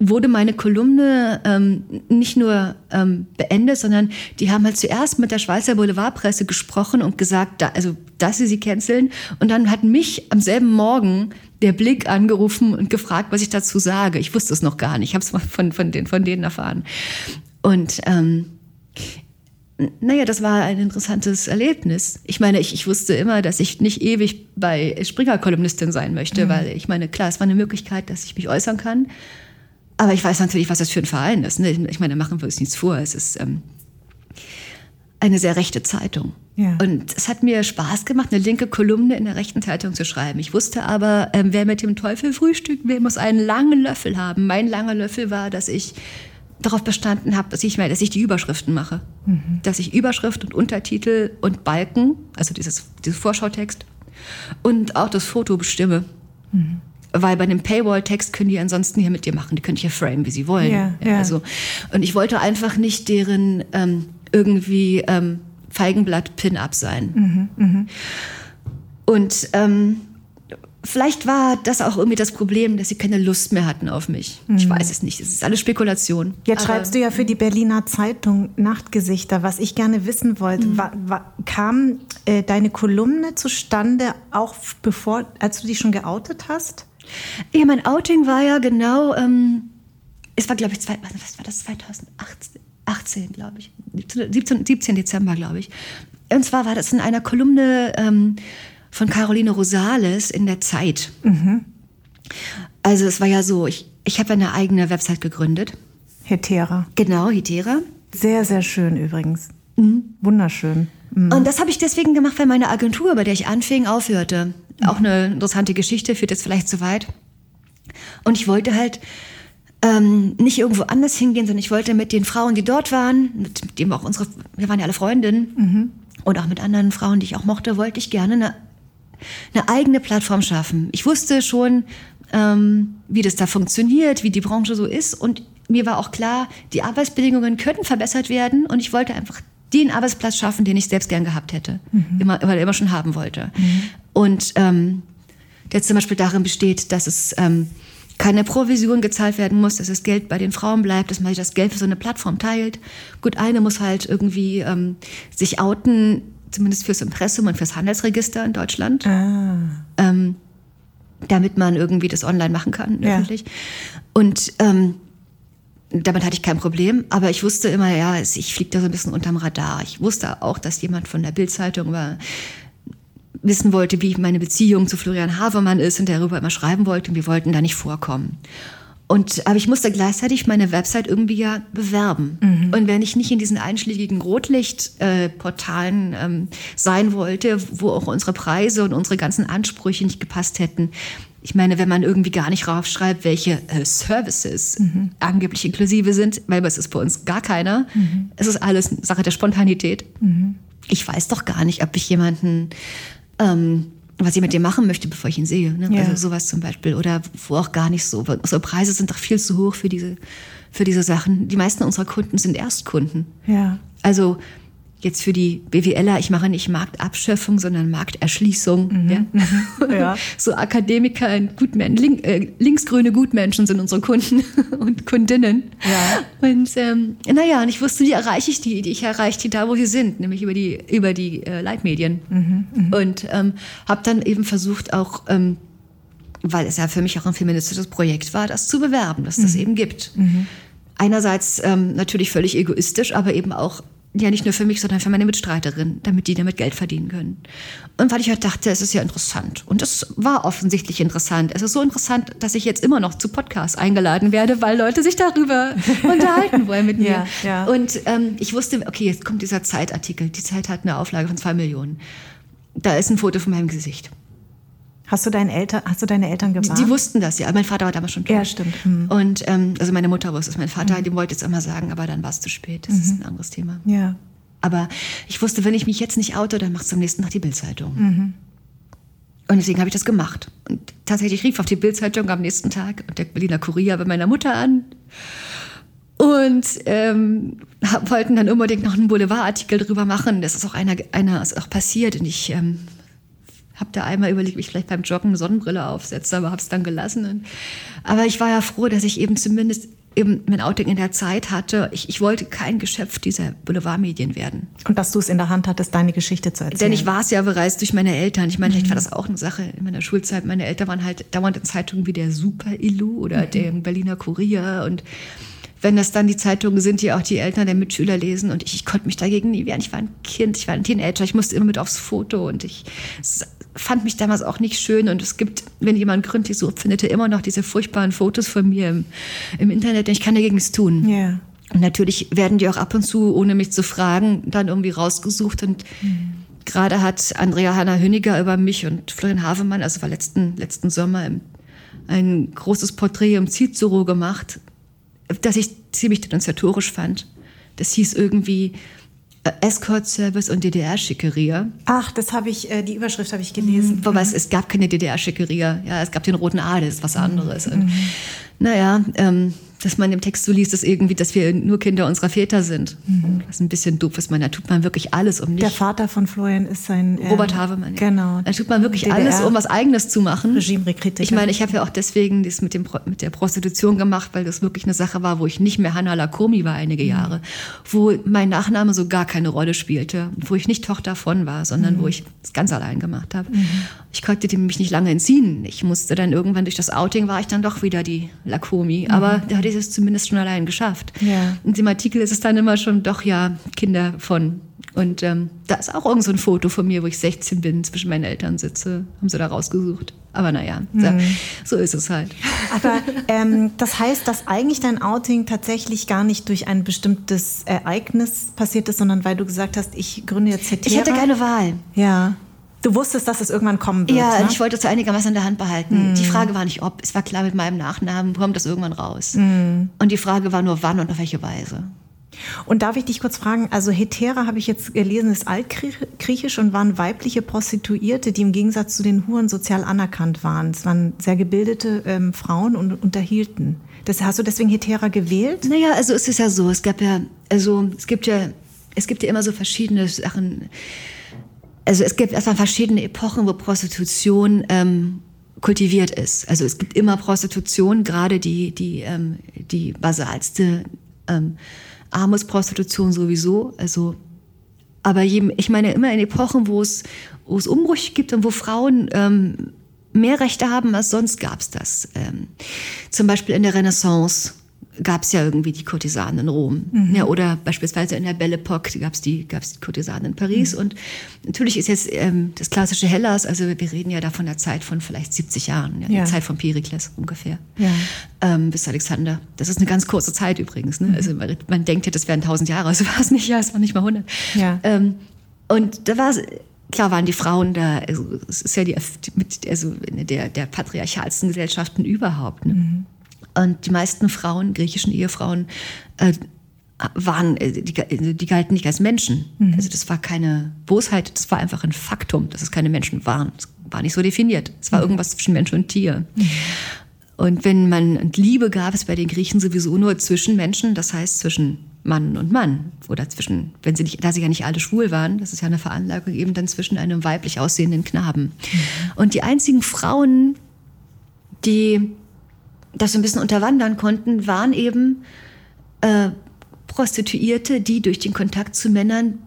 wurde meine Kolumne ähm, nicht nur ähm, beendet, sondern die haben halt zuerst mit der Schweizer Boulevardpresse gesprochen und gesagt, da, also dass sie sie canceln. Und dann hat mich am selben Morgen der Blick angerufen und gefragt, was ich dazu sage. Ich wusste es noch gar nicht. Ich habe es mal von, von, den, von denen erfahren. Und ähm, naja, das war ein interessantes Erlebnis. Ich meine, ich, ich wusste immer, dass ich nicht ewig bei Springer-Kolumnistin sein möchte, mhm. weil ich meine, klar, es war eine Möglichkeit, dass ich mich äußern kann. Aber ich weiß natürlich, was das für ein Verein ist. Ne? Ich meine, machen wir uns nichts vor. Es ist ähm, eine sehr rechte Zeitung. Ja. Und es hat mir Spaß gemacht, eine linke Kolumne in der rechten Zeitung zu schreiben. Ich wusste aber, ähm, wer mit dem Teufel frühstückt, wer muss einen langen Löffel haben. Mein langer Löffel war, dass ich darauf bestanden habe, dass ich, dass ich die Überschriften mache. Mhm. Dass ich Überschrift und Untertitel und Balken, also dieses, dieses Vorschautext, und auch das Foto bestimme. Mhm. Weil bei einem Paywall-Text können die ansonsten hier mit dir machen. Die können dich hier frame, wie sie wollen. Ja, ja. Also, und ich wollte einfach nicht deren ähm, irgendwie ähm, Feigenblatt-Pin-Up sein. Mhm, mh. Und ähm, vielleicht war das auch irgendwie das Problem, dass sie keine Lust mehr hatten auf mich. Mhm. Ich weiß es nicht. Es ist alles Spekulation. Jetzt schreibst du ja für die Berliner Zeitung Nachtgesichter. Was ich gerne wissen wollte, mhm. war, war, kam äh, deine Kolumne zustande auch bevor, als du dich schon geoutet hast? Ja, mein Outing war ja genau, ähm, es war glaube ich, zwei, was war das, 2018? 18, glaube ich. 17, 17 Dezember, glaube ich. Und zwar war das in einer Kolumne ähm, von Caroline Rosales in der Zeit. Mhm. Also es war ja so, ich, ich habe eine eigene Website gegründet. Hetera. Genau, Hetera. Sehr, sehr schön übrigens. Mhm. Wunderschön. Mhm. Und das habe ich deswegen gemacht, weil meine Agentur, bei der ich anfing, aufhörte. Auch eine interessante Geschichte, führt jetzt vielleicht zu weit. Und ich wollte halt ähm, nicht irgendwo anders hingehen, sondern ich wollte mit den Frauen, die dort waren, mit dem auch unsere, wir waren ja alle Freundinnen, mhm. und auch mit anderen Frauen, die ich auch mochte, wollte ich gerne eine, eine eigene Plattform schaffen. Ich wusste schon, ähm, wie das da funktioniert, wie die Branche so ist, und mir war auch klar, die Arbeitsbedingungen könnten verbessert werden, und ich wollte einfach den Arbeitsplatz schaffen, den ich selbst gern gehabt hätte, mhm. immer, immer, immer schon haben wollte. Mhm. Und ähm, der zum Beispiel darin besteht, dass es ähm, keine Provision gezahlt werden muss, dass das Geld bei den Frauen bleibt, dass man sich das Geld für so eine Plattform teilt. Gut, eine muss halt irgendwie ähm, sich outen, zumindest fürs Impressum und fürs Handelsregister in Deutschland. Ah. Ähm, damit man irgendwie das online machen kann, ja. öffentlich. Und ähm, damit hatte ich kein Problem, aber ich wusste immer, ja, ich fliege da so ein bisschen unterm Radar. Ich wusste auch, dass jemand von der Bildzeitung war, wissen wollte, wie meine Beziehung zu Florian Havermann ist und darüber immer schreiben wollte und wir wollten da nicht vorkommen. Und, aber ich musste gleichzeitig meine Website irgendwie ja bewerben. Mhm. Und wenn ich nicht in diesen einschlägigen Rotlichtportalen äh, ähm, sein wollte, wo auch unsere Preise und unsere ganzen Ansprüche nicht gepasst hätten, ich meine, wenn man irgendwie gar nicht raufschreibt, welche äh, Services mhm. angeblich inklusive sind, weil es ist bei uns gar keiner. Mhm. Es ist alles Sache der Spontanität. Mhm. Ich weiß doch gar nicht, ob ich jemanden ähm, was ich mit dem machen möchte, bevor ich ihn sehe. Ne? Ja. Also sowas zum Beispiel. Oder wo auch gar nicht so. Unsere Preise sind doch viel zu hoch für diese, für diese Sachen. Die meisten unserer Kunden sind Erstkunden. Ja. Also jetzt für die BWLer, ich mache nicht Marktabschöpfung, sondern Markterschließung. Mhm. Ja? Ja. so Akademiker und Gutmen link, äh, linksgrüne Gutmenschen sind unsere Kunden und Kundinnen. Ja. Und ähm, naja, und ich wusste, wie erreiche ich die? Ich erreiche die da, wo sie sind, nämlich über die, über die äh, Leitmedien. Mhm. Mhm. Und ähm, habe dann eben versucht, auch ähm, weil es ja für mich auch ein feministisches Projekt war, das zu bewerben, dass das mhm. eben gibt. Mhm. Einerseits ähm, natürlich völlig egoistisch, aber eben auch ja nicht nur für mich, sondern für meine Mitstreiterin, damit die damit Geld verdienen können. Und weil ich halt dachte, es ist ja interessant. Und es war offensichtlich interessant. Es ist so interessant, dass ich jetzt immer noch zu Podcasts eingeladen werde, weil Leute sich darüber unterhalten wollen mit mir. Ja, ja. Und ähm, ich wusste, okay, jetzt kommt dieser Zeitartikel. Die Zeit hat eine Auflage von zwei Millionen. Da ist ein Foto von meinem Gesicht. Hast du, deine Eltern, hast du deine Eltern gewarnt? Die, die wussten das, ja. Mein Vater war damals schon tot. Ja, stimmt. Mhm. Und ähm, also meine Mutter wusste es. Mein Vater, mhm. dem wollte es immer sagen, aber dann war es zu spät. Das mhm. ist ein anderes Thema. Ja. Aber ich wusste, wenn ich mich jetzt nicht auto, dann macht es am nächsten Tag die Bildzeitung. Mhm. Und deswegen habe ich das gemacht. Und tatsächlich rief auf die Bildzeitung am nächsten Tag und der Berliner Kurier bei meiner Mutter an und ähm, wollten dann unbedingt noch einen Boulevardartikel drüber machen. Das ist auch einer, einer ist auch passiert und ich ähm, habe da einmal überlegt, ob ich vielleicht beim Joggen eine Sonnenbrille aufsetze, aber habe es dann gelassen. Aber ich war ja froh, dass ich eben zumindest eben mein Outing in der Zeit hatte. Ich, ich wollte kein Geschöpf dieser Boulevardmedien werden. Und dass du es in der Hand hattest, deine Geschichte zu erzählen. Denn ich war es ja bereits durch meine Eltern. Ich meine, mhm. vielleicht war das auch eine Sache in meiner Schulzeit. Meine Eltern waren halt dauernd in Zeitungen wie der Super-Illu oder mhm. der Berliner Kurier und wenn das dann die Zeitungen sind, die auch die Eltern der Mitschüler lesen. Und ich, ich konnte mich dagegen nie wehren. Ich war ein Kind, ich war ein Teenager, ich musste immer mit aufs Foto und ich fand mich damals auch nicht schön. Und es gibt, wenn jemand gründlich sucht, findet er immer noch diese furchtbaren Fotos von mir im, im Internet. Und ich kann dagegen nichts tun. Yeah. Und natürlich werden die auch ab und zu, ohne mich zu fragen, dann irgendwie rausgesucht. Und mhm. gerade hat Andrea Hanna Hüniger über mich und Florian Havemann, also war letzten, letzten Sommer, ein großes Porträt im Cicero gemacht das ich ziemlich denunziatorisch fand. Das hieß irgendwie äh, Escort Service und DDR-Schickeria. Ach, das habe ich, äh, die Überschrift habe ich gelesen. Mhm. Wobei es, es gab keine DDR-Schickeria. Ja, es gab den Roten Adel, das ist was anderes. Mhm. Und, naja, ähm, dass man im Text so liest, dass irgendwie, dass wir nur Kinder unserer Väter sind. Mhm. Was ein bisschen doof ist. Man, da tut man wirklich alles, um nicht. Der Vater von Florian ist sein. Äh, Robert Havemann. Genau. Da tut man wirklich DDR alles, um was Eigenes zu machen. Regimekritiker. Ich meine, ich habe ja auch deswegen das mit, dem, mit der Prostitution gemacht, weil das wirklich eine Sache war, wo ich nicht mehr Hannah Lakomi war einige mhm. Jahre, wo mein Nachname so gar keine Rolle spielte, wo ich nicht Tochter von war, sondern mhm. wo ich es ganz allein gemacht habe. Mhm. Ich konnte dem mich nicht lange entziehen. Ich musste dann irgendwann durch das Outing war ich dann doch wieder die Lakomi. Aber mhm. da hatte ich es zumindest schon allein geschafft. Ja. Und im Artikel ist es dann immer schon doch ja Kinder von. Und ähm, da ist auch irgend so ein Foto von mir, wo ich 16 bin, zwischen meinen Eltern sitze. Haben sie da rausgesucht. Aber naja, mhm. so ist es halt. Aber ähm, das heißt, dass eigentlich dein Outing tatsächlich gar nicht durch ein bestimmtes Ereignis passiert ist, sondern weil du gesagt hast, ich gründe jetzt Hetera. Ich hatte keine Wahl. Ja. Du wusstest, dass es irgendwann kommen wird. Ja, ne? ich wollte es einigermaßen in der Hand behalten. Mm. Die Frage war nicht ob, es war klar mit meinem Nachnamen, kommt das irgendwann raus. Mm. Und die Frage war nur wann und auf welche Weise. Und darf ich dich kurz fragen, also Hetera habe ich jetzt gelesen, ist altgriechisch und waren weibliche Prostituierte, die im Gegensatz zu den Huren sozial anerkannt waren. Es waren sehr gebildete ähm, Frauen und unterhielten. Das, hast du deswegen Hetera gewählt? Naja, also es ist ja so, es gab ja, also es gibt ja, es gibt ja immer so verschiedene Sachen also es gibt erstmal verschiedene Epochen, wo Prostitution ähm, kultiviert ist. Also es gibt immer Prostitution, gerade die, die, ähm, die basalste ähm, Armutsprostitution sowieso. Also, aber je, ich meine immer in Epochen, wo es, wo es Umbrüche gibt und wo Frauen ähm, mehr Rechte haben als sonst gab es das. Ähm, zum Beispiel in der Renaissance gab es ja irgendwie die Kurtisanen in Rom. Mhm. Ja, oder beispielsweise in der Belle Époque gab es die, gab's die Kurtisanen in Paris. Mhm. Und natürlich ist jetzt ähm, das klassische Hellas, also wir reden ja da von der Zeit von vielleicht 70 Jahren, ja, ja. die Zeit von Perikles ungefähr, ja. ähm, bis Alexander. Das ist eine ganz kurze Zeit übrigens. Ne? Mhm. Also man, man, denkt ja, das wären 1000 Jahre, also war es nicht, ja, es war nicht mal 100. Ja. Ähm, und da war klar waren die Frauen da, also es ist ja die, also eine der, der patriarchalsten Gesellschaften überhaupt. Ne? Mhm. Und die meisten Frauen, griechischen Ehefrauen, äh, waren, äh, die, die, galten nicht als Menschen. Mhm. Also das war keine Bosheit, das war einfach ein Faktum, dass es keine Menschen waren. Es war nicht so definiert. Es war mhm. irgendwas zwischen Mensch und Tier. Mhm. Und wenn man und Liebe gab es bei den Griechen sowieso nur zwischen Menschen, das heißt zwischen Mann und Mann oder zwischen, wenn sie nicht, da sie ja nicht alle schwul waren, das ist ja eine Veranlagung eben dann zwischen einem weiblich aussehenden Knaben. Mhm. Und die einzigen Frauen, die das ein bisschen unterwandern konnten, waren eben äh, Prostituierte, die durch den Kontakt zu Männern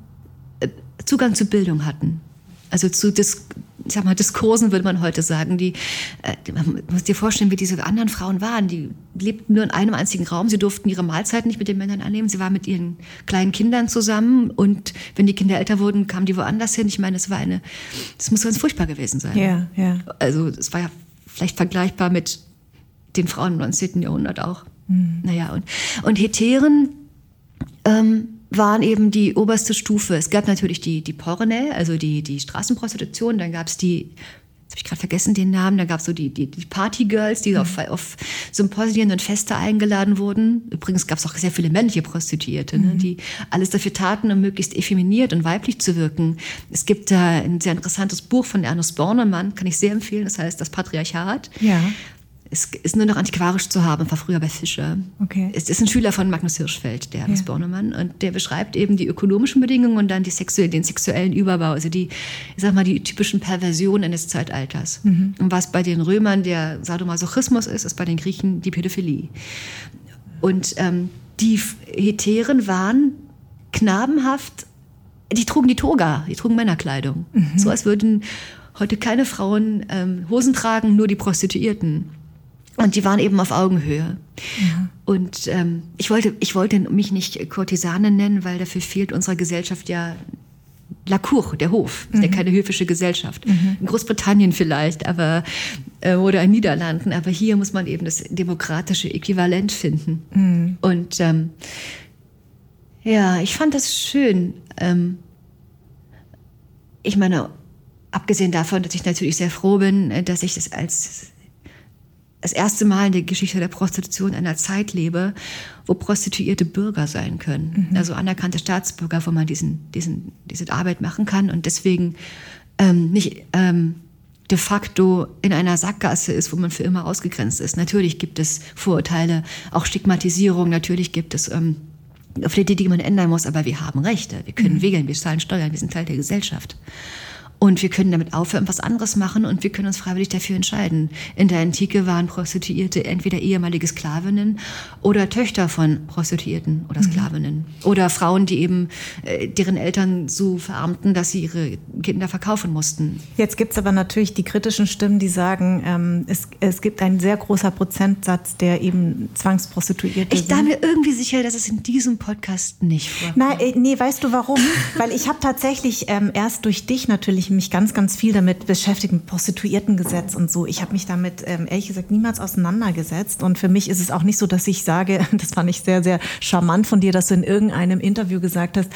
äh, Zugang zu Bildung hatten. Also zu Dis ich sag mal, Diskursen würde man heute sagen. Die, äh, man muss dir vorstellen, wie diese anderen Frauen waren. Die lebten nur in einem einzigen Raum. Sie durften ihre Mahlzeiten nicht mit den Männern annehmen. Sie waren mit ihren kleinen Kindern zusammen. Und wenn die Kinder älter wurden, kamen die woanders hin. Ich meine, das war eine, das muss ganz furchtbar gewesen sein. Ja, ja. Also, es war ja vielleicht vergleichbar mit den Frauen im 19. Jahrhundert auch. Mhm. Naja, und, und Heteren ähm, waren eben die oberste Stufe. Es gab natürlich die, die Porne, also die, die Straßenprostitution, dann gab es die habe ich gerade vergessen den Namen, da gab es so die, die, die Partygirls, die mhm. auf, auf Symposien und Feste eingeladen wurden. Übrigens gab es auch sehr viele männliche Prostituierte, ne, mhm. ne, die alles dafür taten, um möglichst effeminiert und weiblich zu wirken. Es gibt da ein sehr interessantes Buch von Ernest Bornemann, kann ich sehr empfehlen, das heißt Das Patriarchat. Ja es ist nur noch antiquarisch zu haben, war früher bei Fischer. Okay. Es ist ein Schüler von Magnus Hirschfeld, der Hans ja. Bornemann, und der beschreibt eben die ökonomischen Bedingungen und dann die sexu den sexuellen Überbau, also die, ich sag mal, die typischen Perversionen eines Zeitalters. Mhm. Und was bei den Römern der Sadomasochismus ist, ist bei den Griechen die Pädophilie. Und ähm, die Heteren waren knabenhaft, die trugen die Toga, die trugen Männerkleidung. Mhm. So als würden heute keine Frauen ähm, Hosen tragen, nur die Prostituierten. Und die waren eben auf Augenhöhe. Ja. Und ähm, ich, wollte, ich wollte mich nicht Kurtisane nennen, weil dafür fehlt unserer Gesellschaft ja La Cour, der Hof. Mhm. Ist ja keine höfische Gesellschaft. Mhm. In Großbritannien vielleicht, aber äh, oder in Niederlanden. Aber hier muss man eben das demokratische Äquivalent finden. Mhm. Und ähm, ja, ich fand das schön. Ähm, ich meine, abgesehen davon, dass ich natürlich sehr froh bin, äh, dass ich das als das erste Mal in der Geschichte der Prostitution in einer Zeit lebe, wo Prostituierte Bürger sein können. Mhm. Also anerkannte Staatsbürger, wo man diesen, diesen, diese Arbeit machen kann und deswegen ähm, nicht ähm, de facto in einer Sackgasse ist, wo man für immer ausgegrenzt ist. Natürlich gibt es Vorurteile, auch Stigmatisierung, natürlich gibt es ähm, auf die, die man ändern muss, aber wir haben Rechte, wir können mhm. wählen, wir zahlen Steuern, wir sind Teil der Gesellschaft. Und wir können damit aufhören, was anderes machen und wir können uns freiwillig dafür entscheiden. In der Antike waren Prostituierte entweder ehemalige Sklavinnen oder Töchter von Prostituierten oder mhm. Sklavinnen. Mhm. Oder Frauen, die eben äh, deren Eltern so verarmten, dass sie ihre Kinder verkaufen mussten. Jetzt gibt es aber natürlich die kritischen Stimmen, die sagen, ähm, es, es gibt einen sehr großer Prozentsatz, der eben Zwangsprostituierte Ich bin mir irgendwie sicher, dass es in diesem Podcast nicht vorkommt. Nein, äh, nee, weißt du warum? Weil ich habe tatsächlich ähm, erst durch dich natürlich mich ganz, ganz viel damit beschäftigt, mit Prostituiertengesetz und so. Ich habe mich damit ähm, ehrlich gesagt niemals auseinandergesetzt. Und für mich ist es auch nicht so, dass ich sage, das fand ich sehr, sehr charmant von dir, dass du in irgendeinem Interview gesagt hast,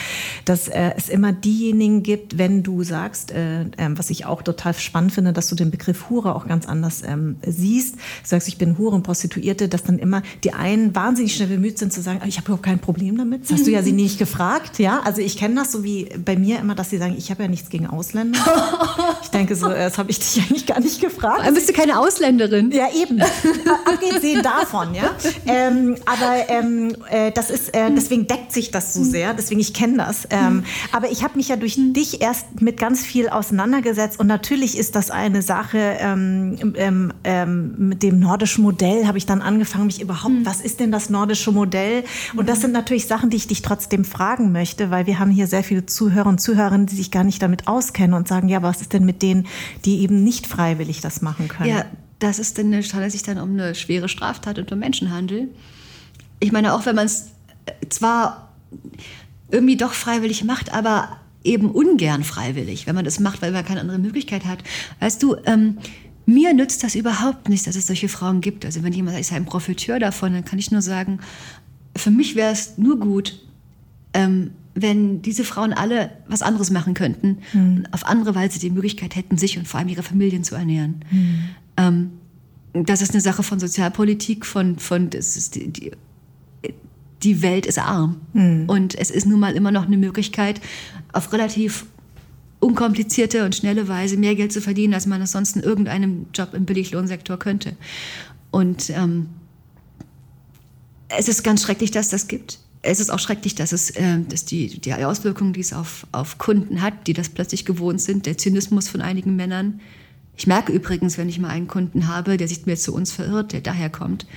dass äh, es immer diejenigen gibt, wenn du sagst, äh, äh, was ich auch total spannend finde, dass du den Begriff Hure auch ganz anders ähm, siehst. Du sagst, ich bin Hure und Prostituierte, dass dann immer die einen wahnsinnig schnell bemüht sind zu sagen, ich habe überhaupt kein Problem damit. Das hast du ja sie nicht gefragt, ja? Also ich kenne das so wie bei mir immer, dass sie sagen, ich habe ja nichts gegen Ausländer. Ich denke so, das habe ich dich eigentlich gar nicht gefragt. Dann bist du keine Ausländerin. Ja, eben. Abgesehen davon, ja. Ähm, aber ähm, äh, das ist, äh, deswegen deckt sich das so sehr, deswegen ich kenne das. Ähm, aber ich habe mich ja durch dich erst mit ganz viel auseinandergesetzt und natürlich ist das eine Sache ähm, ähm, ähm, mit dem nordischen Modell habe ich dann angefangen, mich überhaupt, mhm. was ist denn das nordische Modell? Und das sind natürlich Sachen, die ich dich trotzdem fragen möchte, weil wir haben hier sehr viele Zuhörer und Zuhörerinnen, die sich gar nicht damit auskennen und sagen, sagen, ja, was ist denn mit denen, die eben nicht freiwillig das machen können? Ja, das ist dann, handelt sich dann um eine schwere Straftat und um Menschenhandel. ich meine, auch wenn man es zwar irgendwie doch freiwillig macht, aber eben ungern freiwillig, wenn man das macht, weil man keine andere Möglichkeit hat. Weißt du, ähm, mir nützt das überhaupt nicht, dass es solche Frauen gibt. Also wenn jemand sagt, ich sei ein Profiteur davon, dann kann ich nur sagen, für mich wäre es nur gut, ähm, wenn diese Frauen alle was anderes machen könnten, mhm. auf andere Weise die Möglichkeit hätten, sich und vor allem ihre Familien zu ernähren. Mhm. Ähm, das ist eine Sache von Sozialpolitik, von, von die, die, die Welt ist arm. Mhm. Und es ist nun mal immer noch eine Möglichkeit, auf relativ unkomplizierte und schnelle Weise mehr Geld zu verdienen, als man es sonst in irgendeinem Job im Billiglohnsektor könnte. Und ähm, es ist ganz schrecklich, dass das gibt. Es ist auch schrecklich, dass es äh, dass die, die Auswirkungen, die es auf, auf Kunden hat, die das plötzlich gewohnt sind, der Zynismus von einigen Männern. Ich merke übrigens, wenn ich mal einen Kunden habe, der sich mir zu uns verirrt, der daher kommt,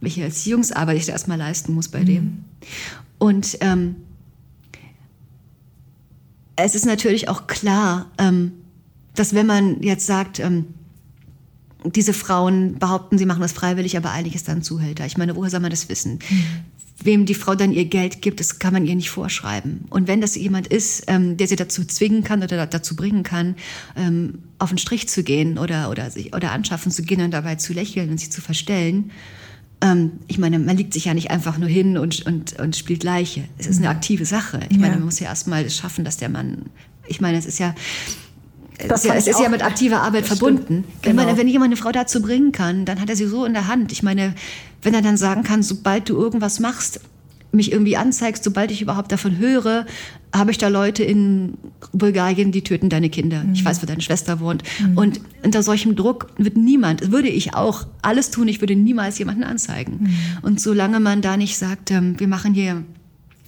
welche Erziehungsarbeit ich da erstmal leisten muss bei mhm. dem. Und ähm, es ist natürlich auch klar, ähm, dass wenn man jetzt sagt, ähm, diese Frauen behaupten, sie machen das freiwillig, aber eigentlich ist dann Zuhälter. Ich meine, woher soll man das wissen? Wem die Frau dann ihr Geld gibt, das kann man ihr nicht vorschreiben. Und wenn das jemand ist, ähm, der sie dazu zwingen kann oder dazu bringen kann, ähm, auf den Strich zu gehen oder, oder, sich, oder anschaffen zu gehen und dabei zu lächeln und sich zu verstellen, ähm, ich meine, man liegt sich ja nicht einfach nur hin und, und, und spielt Leiche. Es ist eine aktive Sache. Ich meine, man muss ja erstmal schaffen, dass der Mann, ich meine, es ist ja, es ist, ja, es ist ja, mit aktiver Arbeit verbunden. Genau. Meine, wenn jemand eine Frau dazu bringen kann, dann hat er sie so in der Hand. Ich meine, wenn er dann sagen kann, sobald du irgendwas machst, mich irgendwie anzeigst, sobald ich überhaupt davon höre, habe ich da Leute in Bulgarien, die töten deine Kinder. Mhm. Ich weiß, wo deine Schwester wohnt. Mhm. Und unter solchem Druck wird niemand, würde ich auch alles tun, ich würde niemals jemanden anzeigen. Mhm. Und solange man da nicht sagt, ähm, wir machen hier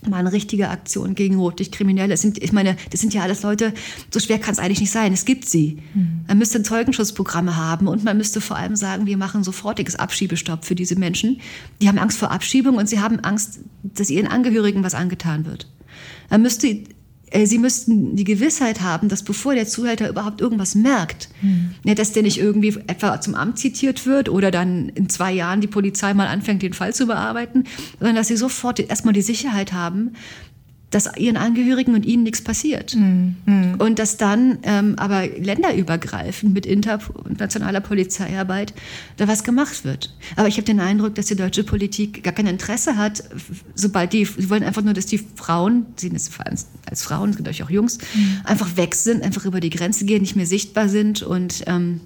mal eine richtige Aktion gegen Rotlichtkriminelle. Sind, ich meine, das sind ja alles Leute, so schwer kann es eigentlich nicht sein. Es gibt sie. Mhm. Man müsste Zeugenschutzprogramme haben und man müsste vor allem sagen, wir machen sofortiges Abschiebestopp für diese Menschen. Die haben Angst vor Abschiebung und sie haben Angst, dass ihren Angehörigen was angetan wird. Man müsste sie müssten die Gewissheit haben, dass bevor der Zuhälter überhaupt irgendwas merkt, mhm. ja, dass der nicht irgendwie etwa zum Amt zitiert wird oder dann in zwei Jahren die Polizei mal anfängt, den Fall zu bearbeiten, sondern dass sie sofort erstmal die Sicherheit haben, dass ihren Angehörigen und ihnen nichts passiert. Mhm. Und dass dann ähm, aber länderübergreifend mit internationaler Polizeiarbeit da was gemacht wird. Aber ich habe den Eindruck, dass die deutsche Politik gar kein Interesse hat, sobald die, sie wollen einfach nur, dass die Frauen, sie sehen es als Frauen, es gibt euch auch Jungs, mhm. einfach weg sind, einfach über die Grenze gehen, nicht mehr sichtbar sind und ähm,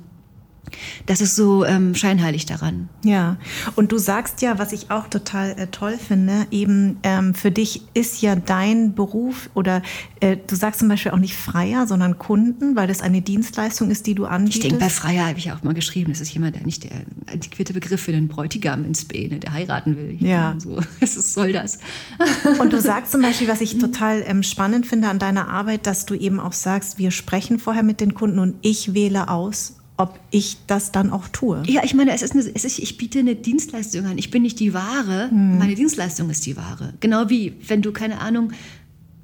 das ist so ähm, scheinheilig daran. Ja, und du sagst ja, was ich auch total äh, toll finde, eben ähm, für dich ist ja dein Beruf oder äh, du sagst zum Beispiel auch nicht Freier, sondern Kunden, weil das eine Dienstleistung ist, die du anbietest. Ich denke, bei Freier habe ich auch mal geschrieben, das ist jemand, der nicht der antiquierte Begriff für den Bräutigam ins B, ne, der heiraten will. Ja. So, was soll das? und du sagst zum Beispiel, was ich total ähm, spannend finde an deiner Arbeit, dass du eben auch sagst, wir sprechen vorher mit den Kunden und ich wähle aus, ob ich das dann auch tue. Ja, ich meine, es ist, eine, es ist ich biete eine Dienstleistung an. Ich bin nicht die Ware, hm. meine Dienstleistung ist die Ware. Genau wie, wenn du, keine Ahnung,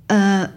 äh,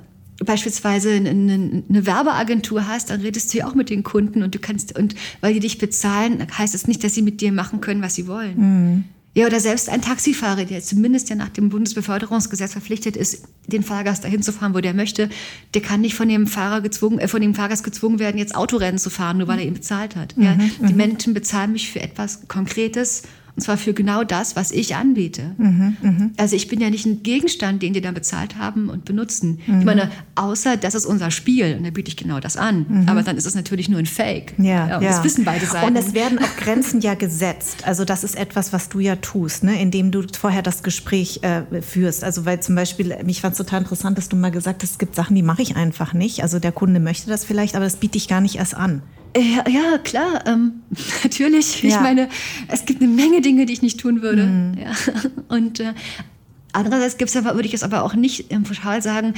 beispielsweise eine, eine, Werbeagentur hast, dann redest du ja auch mit den Kunden und du kannst, und weil die dich bezahlen, heißt es das nicht, dass sie mit dir machen können, was sie wollen. Hm. Ja, oder selbst ein Taxifahrer, der zumindest ja nach dem Bundesbeförderungsgesetz verpflichtet ist, den Fahrgast dahin zu fahren, wo der möchte, der kann nicht von dem Fahrer gezwungen, äh, von dem Fahrgast gezwungen werden, jetzt Autorennen zu fahren, nur weil er ihn bezahlt hat. Mhm, ja, die mhm. Menschen bezahlen mich für etwas Konkretes und zwar für genau das, was ich anbiete. Mhm, mh. Also ich bin ja nicht ein Gegenstand, den die dann bezahlt haben und benutzen. Mhm. Ich meine, außer das ist unser Spiel und da biete ich genau das an. Mhm. Aber dann ist es natürlich nur ein Fake. Ja, ja. Das wissen beide Seiten. Und es werden auch Grenzen ja gesetzt. Also das ist etwas, was du ja tust, ne? indem du vorher das Gespräch äh, führst. Also weil zum Beispiel, mich fand es total interessant, dass du mal gesagt hast, es gibt Sachen, die mache ich einfach nicht. Also der Kunde möchte das vielleicht, aber das biete ich gar nicht erst an. Ja, ja klar, ähm, natürlich. Ja. Ich meine, es gibt eine Menge Dinge, die ich nicht tun würde. Mhm. Ja. Und äh, andererseits gibt's aber, würde ich es aber auch nicht im pauschal sagen,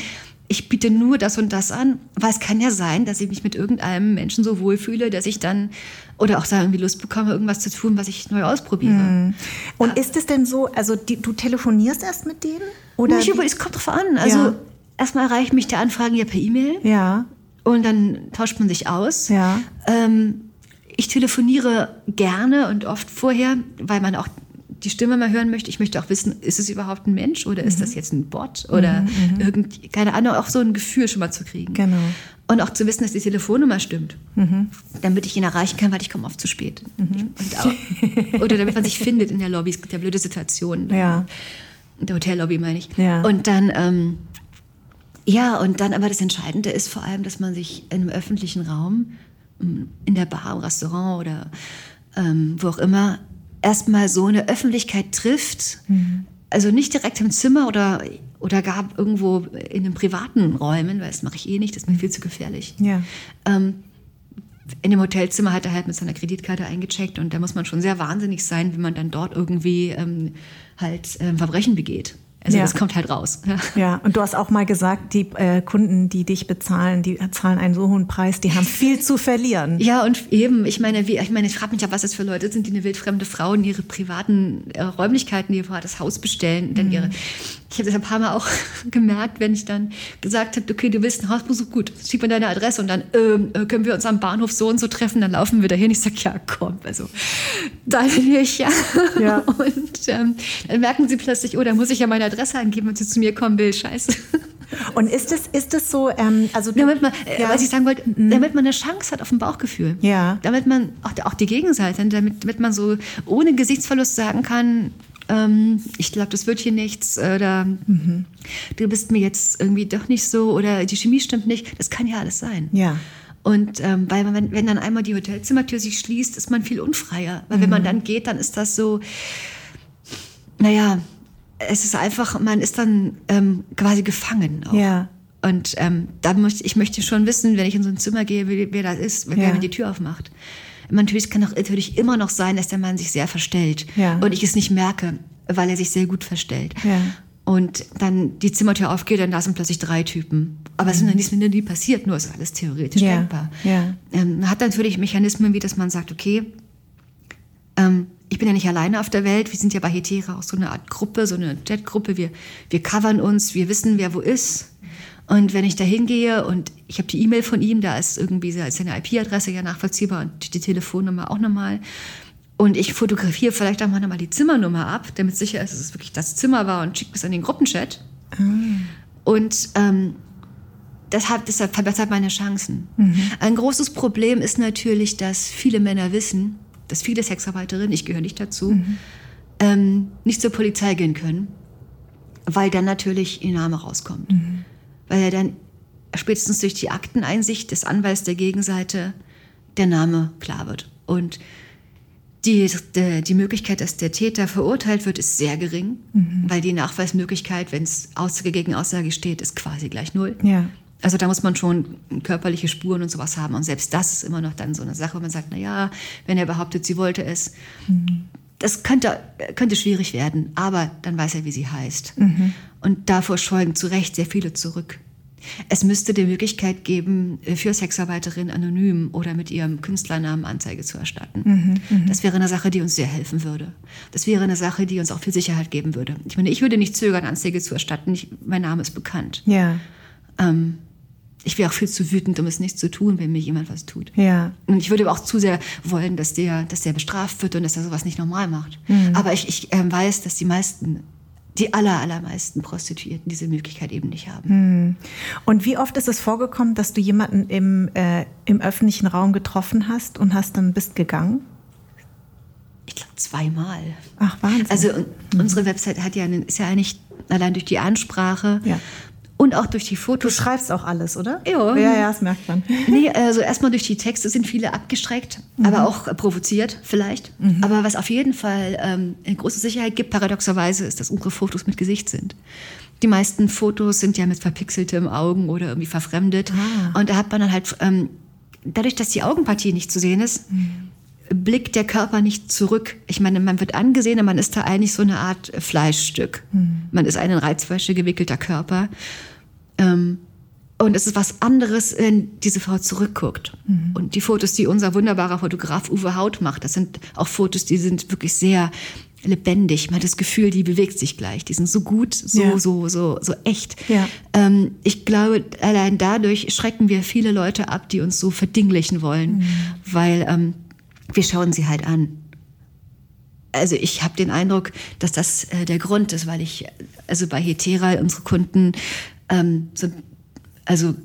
ich biete nur das und das an, weil es kann ja sein, dass ich mich mit irgendeinem Menschen so wohlfühle, dass ich dann oder auch da irgendwie Lust bekomme, irgendwas zu tun, was ich neu ausprobiere. Mhm. Und ist es denn so, also die, du telefonierst erst mit denen? Oder nicht, aber es kommt drauf an. Also ja. erstmal erreicht mich der Anfragen ja per E-Mail. Ja. Und dann tauscht man sich aus. Ja. Ähm, ich telefoniere gerne und oft vorher, weil man auch die Stimme mal hören möchte. Ich möchte auch wissen, ist es überhaupt ein Mensch oder ist das jetzt ein Bot oder mhm, irgend, keine Ahnung, auch so ein Gefühl schon mal zu kriegen. Genau. Und auch zu wissen, dass die Telefonnummer stimmt, damit ich ihn erreichen kann, weil ich komme oft zu spät. Und auch, oder damit man sich findet in der Lobby. Es gibt ja blöde Situationen. Ja. In der Hotellobby meine ich. Ja. Und dann, ähm, ja, und dann aber das Entscheidende ist vor allem, dass man sich in einem öffentlichen Raum, ähm, in der Bar, im Restaurant oder ähm, wo auch immer, erstmal so eine Öffentlichkeit trifft. Also nicht direkt im Zimmer oder, oder gar irgendwo in den privaten Räumen, weil das mache ich eh nicht, das ist mir viel zu gefährlich. Ja. Ähm, in dem Hotelzimmer hat er halt mit seiner Kreditkarte eingecheckt und da muss man schon sehr wahnsinnig sein, wenn man dann dort irgendwie ähm, halt ähm, Verbrechen begeht. Also Ja. das kommt halt raus. Ja. Und du hast auch mal gesagt, die äh, Kunden, die dich bezahlen, die zahlen einen so hohen Preis, die haben viel zu verlieren. Ja, und eben, ich meine, wie, ich meine, ich frage mich ja, was das für Leute sind, die eine wildfremde Frau in ihre privaten äh, Räumlichkeiten, ihr privates Haus bestellen. Dann ihre, ich habe das ein paar Mal auch gemerkt, wenn ich dann gesagt habe, okay, du willst ein Hausbesuch, gut, schick mir deine Adresse und dann ähm, äh, können wir uns am Bahnhof so und so treffen, dann laufen wir dahin. Ich sage, ja, komm, also da bin ich ja. Ja. Und ähm, dann merken sie plötzlich, oh, da muss ich ja meine Adresse angeben, wenn sie zu mir kommen will. Scheiße. Und ist es, ist es so, ähm, also Damit man, äh, Ja. Mhm. was ich sagen wollte, damit man eine Chance hat auf ein Bauchgefühl. Ja. Damit man, auch, auch die Gegenseite, damit, damit man so ohne Gesichtsverlust sagen kann, ähm, ich glaube, das wird hier nichts oder Mhm. du bist mir jetzt irgendwie doch nicht so oder die Chemie stimmt nicht. Das kann ja alles sein. Ja. Und ähm, weil man, wenn, wenn dann einmal die Hotelzimmertür sich schließt, ist man viel unfreier. Weil wenn man dann geht, dann ist das so, naja, es ist einfach, man ist dann ähm, quasi gefangen. Auch. Ja. Und ähm, da möchte ich möchte schon wissen, wenn ich in so ein Zimmer gehe, wer, wer das ist, wer Ja. mir die Tür aufmacht. Natürlich kann auch natürlich immer noch sein, dass der Mann sich sehr verstellt Ja. und ich es nicht merke, weil er sich sehr gut verstellt. Ja. Und dann die Zimmertür aufgeht, dann da sind plötzlich drei Typen. Aber es ist noch nie, nie, nie passiert, nur ist alles theoretisch Mhm. Denkbar. Ähm, man hat natürlich Mechanismen, wie dass man sagt, okay, ich bin ja nicht alleine auf der Welt, wir sind ja bei Hetera auch so eine Art Gruppe, so eine Chatgruppe, wir, wir covern uns, wir wissen, wer wo ist. Und wenn ich da hingehe und ich habe die E-Mail von ihm, da ist irgendwie da ist seine IP-Adresse ja nachvollziehbar und die Telefonnummer auch nochmal. Und ich fotografiere vielleicht auch mal nochmal die Zimmernummer ab, damit sicher ist, dass es wirklich das Zimmer war und schicke es an den Gruppenchat. Und ähm, deshalb, deshalb verbessert meine Chancen. Ein großes Problem ist natürlich, dass viele Männer wissen, dass viele Sexarbeiterinnen, ich gehöre nicht dazu, ähm, nicht zur Polizei gehen können, weil dann natürlich ihr Name rauskommt. Weil er dann spätestens durch die Akteneinsicht des Anwalts der Gegenseite der Name klar wird. Und die, die, die Möglichkeit, dass der Täter verurteilt wird, ist sehr gering, weil die Nachweismöglichkeit, wenn es Aussage gegen Aussage steht, ist quasi gleich null. Ja. Also da muss man schon körperliche Spuren und sowas haben. Und selbst das ist immer noch dann so eine Sache, wo man sagt, na ja, wenn er behauptet, sie wollte es, das könnte, könnte schwierig werden. Aber dann weiß er, wie sie heißt. Und davor scheuen zu Recht sehr viele zurück. Es müsste die Möglichkeit geben, für Sexarbeiterinnen anonym oder mit ihrem Künstlernamen Anzeige zu erstatten. Das wäre eine Sache, die uns sehr helfen würde. Das wäre eine Sache, die uns auch viel Sicherheit geben würde. Ich meine, ich würde nicht zögern, Anzeige zu erstatten. Ich, mein Name ist bekannt. Ja. Ähm, ich wäre auch viel zu wütend, um es nicht zu tun, wenn mir jemand was tut. Ja. Und ich würde aber auch zu sehr wollen, dass der, dass der bestraft wird und dass er sowas nicht normal macht. Aber ich, ich ähm, weiß, dass die meisten, die aller, allermeisten Prostituierten diese Möglichkeit eben nicht haben. Und wie oft ist es vorgekommen, dass du jemanden im, äh, im öffentlichen Raum getroffen hast und hast dann bist gegangen? Ich glaube zweimal. Ach, Wahnsinn. Also un- unsere Website hat ja ist ja eigentlich allein durch die Ansprache Ja. Und auch durch die du Fotos. schreibst auch alles, oder? Ja. Ja, ja, das merkt man. Nee, also erstmal durch die Texte sind viele abgestreckt, aber auch äh, provoziert vielleicht. Aber was auf jeden Fall ähm, eine große Sicherheit gibt, paradoxerweise, ist, dass unsere Fotos mit Gesicht sind. Die meisten Fotos sind ja mit verpixeltem Augen oder irgendwie verfremdet. Ah. Und da hat man dann halt, ähm, dadurch, dass die Augenpartie nicht zu sehen ist, blickt der Körper nicht zurück. Ich meine, man wird angesehen, aber man ist da eigentlich so eine Art Fleischstück. Man ist ein in Reizwäsche gewickelter Körper. Ähm, und es ist was anderes, wenn diese Frau zurückguckt. Und die Fotos, die unser wunderbarer Fotograf Uwe Haut macht, das sind auch Fotos, die sind wirklich sehr lebendig. Man hat das Gefühl, die bewegt sich gleich. Die sind so gut, so, Ja. so, so, so echt. Ja. Ähm, ich glaube, allein dadurch schrecken wir viele Leute ab, die uns so verdinglichen wollen, weil ähm, wir schauen sie halt an. also ich habe den Eindruck, dass das äh, der Grund ist, weil ich, also bei Hetera, unsere Kunden ähm, sind, also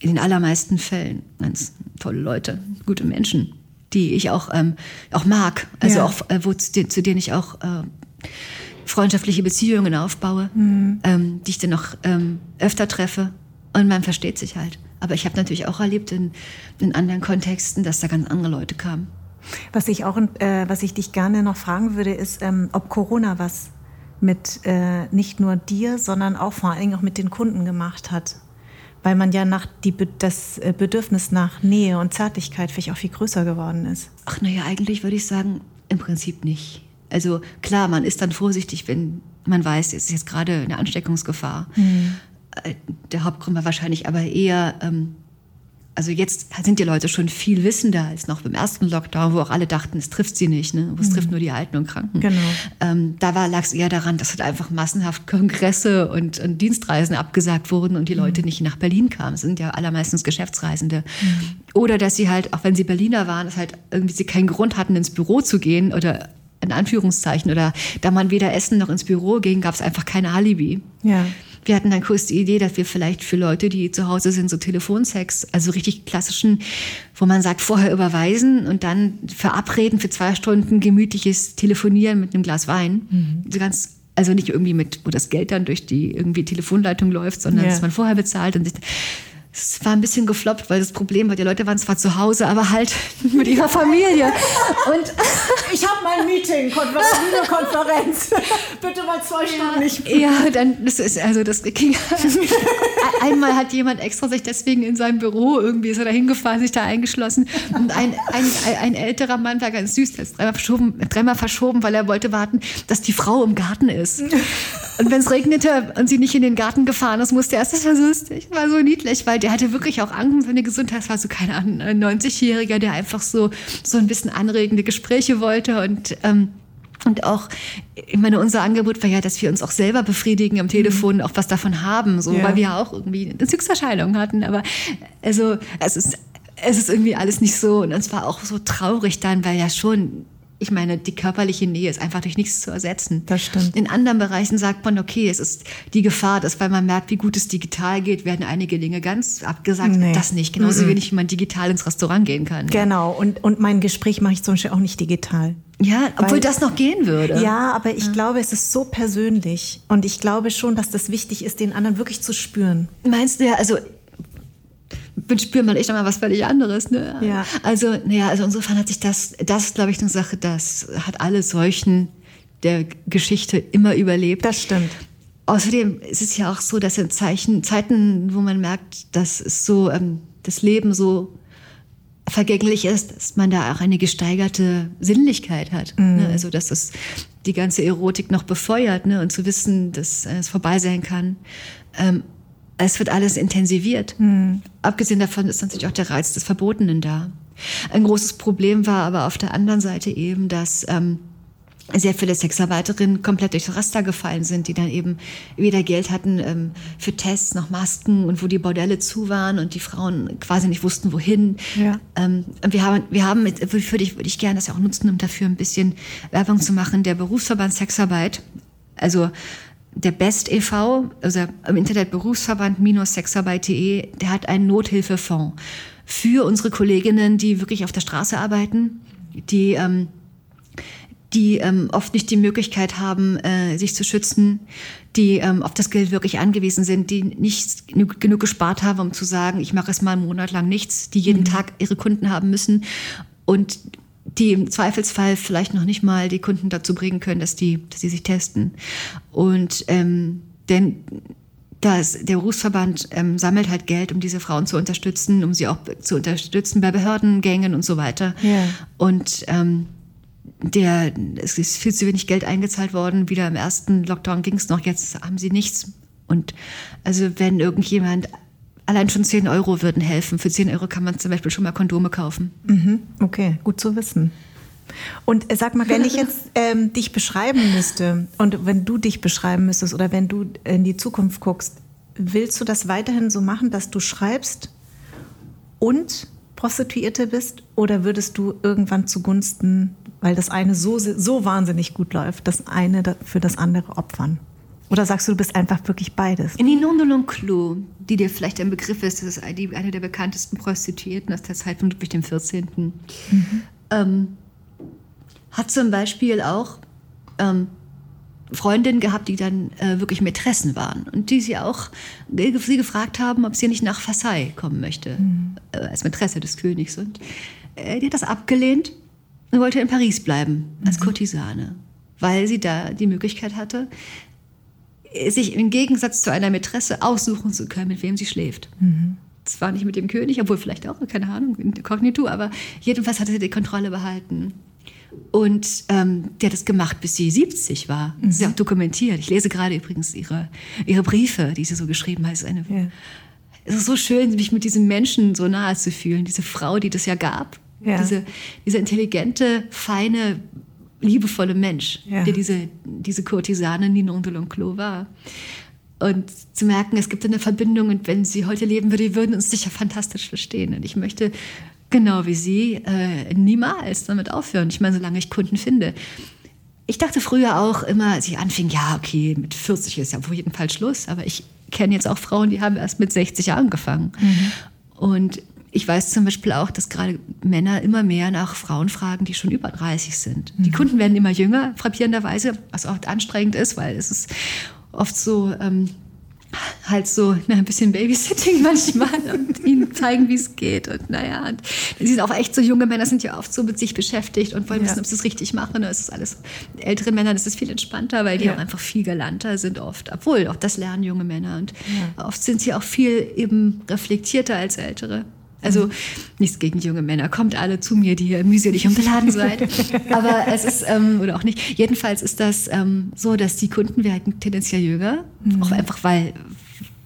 in den allermeisten Fällen ganz tolle Leute, gute Menschen, die ich auch, ähm, auch mag, also ja. auch, äh, wo, zu, zu, denen ich auch äh, freundschaftliche Beziehungen aufbaue, mhm. ähm, die ich dann noch ähm, öfter treffe und man versteht sich halt. Aber ich habe natürlich auch erlebt in, in anderen Kontexten, dass da ganz andere Leute kamen. Was ich auch, äh, was ich dich gerne noch fragen würde, ist, ähm, ob Corona was mit äh, nicht nur dir, sondern auch vor allen Dingen auch mit den Kunden gemacht hat. Weil man ja nach die, das äh, Bedürfnis nach Nähe und Zärtlichkeit vielleicht auch viel größer geworden ist. Ach naja, eigentlich würde ich sagen, im Prinzip nicht. Also klar, man ist dann vorsichtig, wenn man weiß, es ist jetzt gerade eine Ansteckungsgefahr. Mhm. Der Hauptgrund war wahrscheinlich aber eher, ähm, also jetzt sind die Leute schon viel wissender als noch beim ersten Lockdown, wo auch alle dachten, es trifft sie nicht, ne? es mhm. trifft nur die Alten und Kranken. Genau. Ähm, da lag es eher daran, dass halt einfach massenhaft Kongresse und, und, Dienstreisen abgesagt wurden und die Leute mhm. nicht nach Berlin kamen. Es sind ja allermeistens Geschäftsreisende. Mhm. Oder dass sie halt, auch wenn sie Berliner waren, dass halt irgendwie sie keinen Grund hatten, ins Büro zu gehen oder in Anführungszeichen oder da man weder essen noch ins Büro ging, gab es einfach kein Alibi. Ja. Wir hatten dann kurz die Idee, dass wir vielleicht für Leute, die zu Hause sind, so Telefonsex, also richtig klassischen, wo man sagt, vorher überweisen und dann verabreden für zwei Stunden gemütliches Telefonieren mit einem Glas Wein. Mhm. So ganz also nicht irgendwie mit, wo das Geld dann durch die irgendwie Telefonleitung läuft, sondern ja. dass man vorher bezahlt und sich es war ein bisschen gefloppt, weil das Problem war, die Leute waren zwar zu Hause, aber halt mit ihrer Familie. Und ich habe mein Meeting, Videokonferenz. Bitte mal zwei Stunden nicht. Ja, dann das ist also das ging. Einmal hat jemand extra sich deswegen in seinem Büro irgendwie ist er da hingefahren, sich da eingeschlossen und ein, ein, ein, älterer Mann war ganz süß, der ist dreimal verschoben, dreimal verschoben, weil er wollte warten, dass die Frau im Garten ist. Und wenn es regnete und sie nicht in den Garten gefahren ist, musste er erst, das war so lustig, war so niedlich, weil der hatte wirklich auch Angst um seine Gesundheit. Es war so, keine Ahnung, ein 90-Jähriger, der einfach so, so ein bisschen anregende Gespräche wollte und, ähm, und auch, ich meine, unser Angebot war ja, dass wir uns auch selber befriedigen am Telefon, mhm. auch was davon haben, so, ja. weil wir ja auch irgendwie eine Entzugserscheinung hatten. Aber also, es ist, es ist irgendwie alles nicht so. Und es war auch so traurig dann, weil ja schon ich meine, die körperliche Nähe ist einfach durch nichts zu ersetzen. Das stimmt. In anderen Bereichen sagt man, okay, es ist die Gefahr, dass weil man merkt, wie gut es digital geht, werden einige Dinge ganz abgesagt. Nee. Das nicht. Genauso mhm. wenig, wie man digital ins Restaurant gehen kann. Genau. Und, und mein Gespräch mache ich zum Beispiel auch nicht digital. Ja, obwohl Weil, das noch gehen würde. Ja, aber ich ja. glaube, es ist so persönlich. Und ich glaube schon, dass das wichtig ist, den anderen wirklich zu spüren. Meinst du ja, also spürt man echt nochmal was völlig anderes. Ne? Ja. Also, naja, also insofern hat sich das, das ist, glaube ich, eine Sache, das hat alle Seuchen der Geschichte immer überlebt. Das stimmt. Außerdem ist es ja auch so, dass in Zeichen, Zeiten, wo man merkt, dass es so, ähm, das Leben so vergänglich ist, dass man da auch eine gesteigerte Sinnlichkeit hat. Ne? Mhm. Ne? Also, dass das die ganze Erotik noch befeuert ne? und zu wissen, dass es vorbei sein kann. Ähm, es wird alles intensiviert. Mhm. Abgesehen davon ist natürlich auch der Reiz des Verbotenen da. Ein großes Problem war aber auf der anderen Seite eben, dass ähm, sehr viele Sexarbeiterinnen komplett durchs Raster gefallen sind, die dann eben weder Geld hatten ähm, für Tests noch Masken und wo die Bordelle zu waren und die Frauen quasi nicht wussten, wohin. Ja. Ähm, wir haben, wir haben, würde ich, würde ich gerne das auch nutzen, um dafür ein bisschen Werbung zu machen, der Berufsverband Sexarbeit. Also der BEST e.V., also im Internet Berufsverband-sexarbeit.de, der hat einen Nothilfefonds für unsere Kolleginnen, die wirklich auf der Straße arbeiten, die, ähm, die ähm, oft nicht die Möglichkeit haben, äh, sich zu schützen, die ähm, auf das Geld wirklich angewiesen sind, die nicht genug gespart haben, um zu sagen, ich mache es mal einen Monat lang nichts, die jeden mhm. Tag ihre Kunden haben müssen und die im Zweifelsfall vielleicht noch nicht mal die Kunden dazu bringen können, dass die, dass sie sich testen. Und ähm, denn das, der Berufsverband ähm, sammelt halt Geld, um diese Frauen zu unterstützen, um sie auch zu unterstützen bei Behördengängen und so weiter. Ja. Und ähm, der, es ist viel zu wenig Geld eingezahlt worden. Wieder im ersten Lockdown ging es noch, jetzt haben sie nichts. Und also wenn irgendjemand Allein schon 10 Euro würden helfen. Für 10 Euro kann man zum Beispiel schon mal Kondome kaufen. Mhm. Okay, gut zu wissen. Und äh, sag mal, wenn ich jetzt ähm, dich beschreiben müsste und wenn du dich beschreiben müsstest oder wenn du in die Zukunft guckst, willst du das weiterhin so machen, dass du schreibst und Prostituierte bist? Oder würdest du irgendwann zugunsten, weil das eine so, so wahnsinnig gut läuft, das eine für das andere opfern? Oder sagst du, du bist einfach wirklich beides? Ninon de L'Enclos, die dir vielleicht ein Begriff ist, das ist eine der bekanntesten Prostituierten aus der Zeit von Ludwig XIV. Mhm. Ähm, hat zum Beispiel auch ähm, Freundinnen gehabt, die dann äh, wirklich Mätressen waren und die sie auch sie gefragt haben, ob sie nicht nach Versailles kommen möchte, mhm. äh, als Mätresse des Königs. Und äh, die hat das abgelehnt und wollte in Paris bleiben, als mhm. Kurtisane, weil sie da die Möglichkeit hatte, sich im Gegensatz zu einer Mätresse aussuchen zu können, mit wem sie schläft. Mhm. Zwar nicht mit dem König, obwohl vielleicht auch, keine Ahnung, inkognito, aber jedenfalls hatte sie die Kontrolle behalten. Und ähm, die hat das gemacht, bis sie 70 war. Mhm. Ja auch dokumentiert. Ich lese gerade übrigens ihre, ihre Briefe, die sie so geschrieben hat. Es ist, eine, ja. es ist so schön, mich mit diesem Menschen so nahe zu fühlen. Diese Frau, die das ja gab. Ja. Diese, dieser intelligente, feine, liebevolle Mensch, ja. der diese, diese Kurtisane Ninon de L'Enclos war. Und zu merken, es gibt eine Verbindung und wenn sie heute leben würde, die würden uns sicher fantastisch verstehen. Und ich möchte genau wie Sie, äh, niemals damit aufhören. Ich meine, solange ich Kunden finde. Ich dachte früher auch immer, als ich anfing, ja, okay, mit 40 ist ja auf jeden Fall Schluss. Aber ich kenne jetzt auch Frauen, die haben erst mit 60 angefangen. Mhm. Und ich weiß zum Beispiel auch, dass gerade Männer immer mehr nach Frauen fragen, die schon über 30 sind. Mhm. Die Kunden werden immer jünger, frappierenderweise, was oft anstrengend ist, weil es ist oft so, ähm, halt so na, ein bisschen Babysitting manchmal und ihnen zeigen, wie es geht. Und naja, und sie sind auch echt so junge Männer, sind ja oft so mit sich beschäftigt und wollen ja. wissen, ob sie es richtig machen. Es ist alles ältere Männer, das ist viel entspannter, weil die ja. auch einfach viel galanter sind oft. Obwohl, auch das lernen junge Männer. Und ja. oft sind sie auch viel eben reflektierter als ältere. Also nichts gegen junge Männer. Kommt alle zu mir, die ihr mühselig und beladen seid. Aber es ist, ähm, oder auch nicht. Jedenfalls ist das ähm, so, dass die Kunden werden tendenziell jünger. Mhm. Auch einfach, weil,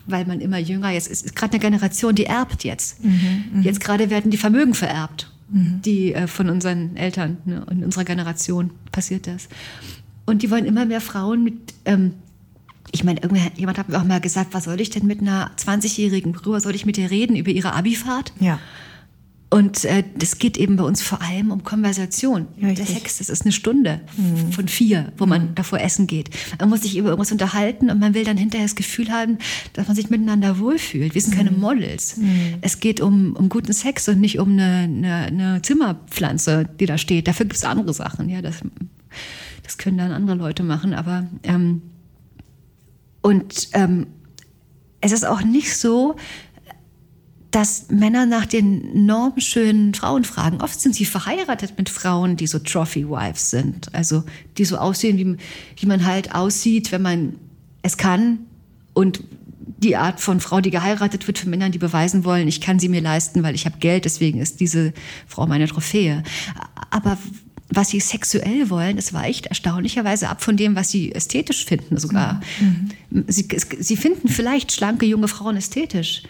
weil man immer jünger jetzt ist. ist gerade eine Generation, die erbt jetzt. Mhm, mhm. Jetzt gerade werden die Vermögen vererbt. Mhm. Die äh, von unseren Eltern ne, in unserer Generation passiert das. Und die wollen immer mehr Frauen mit ähm, ich meine, jemand hat mir auch mal gesagt, was soll ich denn mit einer 20-Jährigen, worüber soll ich mit ihr reden? Über ihre Abifahrt? Ja. Und äh, das geht eben bei uns vor allem um Konversation. Richtig. Der Sex, das ist eine Stunde mhm. von vier, wo man mhm. davor essen geht. Man muss sich über irgendwas unterhalten und man will dann hinterher das Gefühl haben, dass man sich miteinander wohlfühlt. Wir sind mhm. keine Models. Mhm. Es geht um, um guten Sex und nicht um eine, eine, eine Zimmerpflanze, die da steht. Dafür gibt es andere Sachen. Ja, das, das können dann andere Leute machen. Aber ähm, und ähm, es ist auch nicht so, dass Männer nach den normschönen Frauen fragen. Oft sind sie verheiratet mit Frauen, die so Trophy-Wives sind. Also die so aussehen, wie, wie man halt aussieht, wenn man es kann. Und die Art von Frau, die geheiratet wird für Männer, die beweisen wollen, ich kann sie mir leisten, weil ich habe Geld, deswegen ist diese Frau meine Trophäe. Aber was sie sexuell wollen, das weicht erstaunlicherweise ab von dem, was sie ästhetisch finden sogar. Mhm. Sie, sie finden vielleicht schlanke junge Frauen ästhetisch.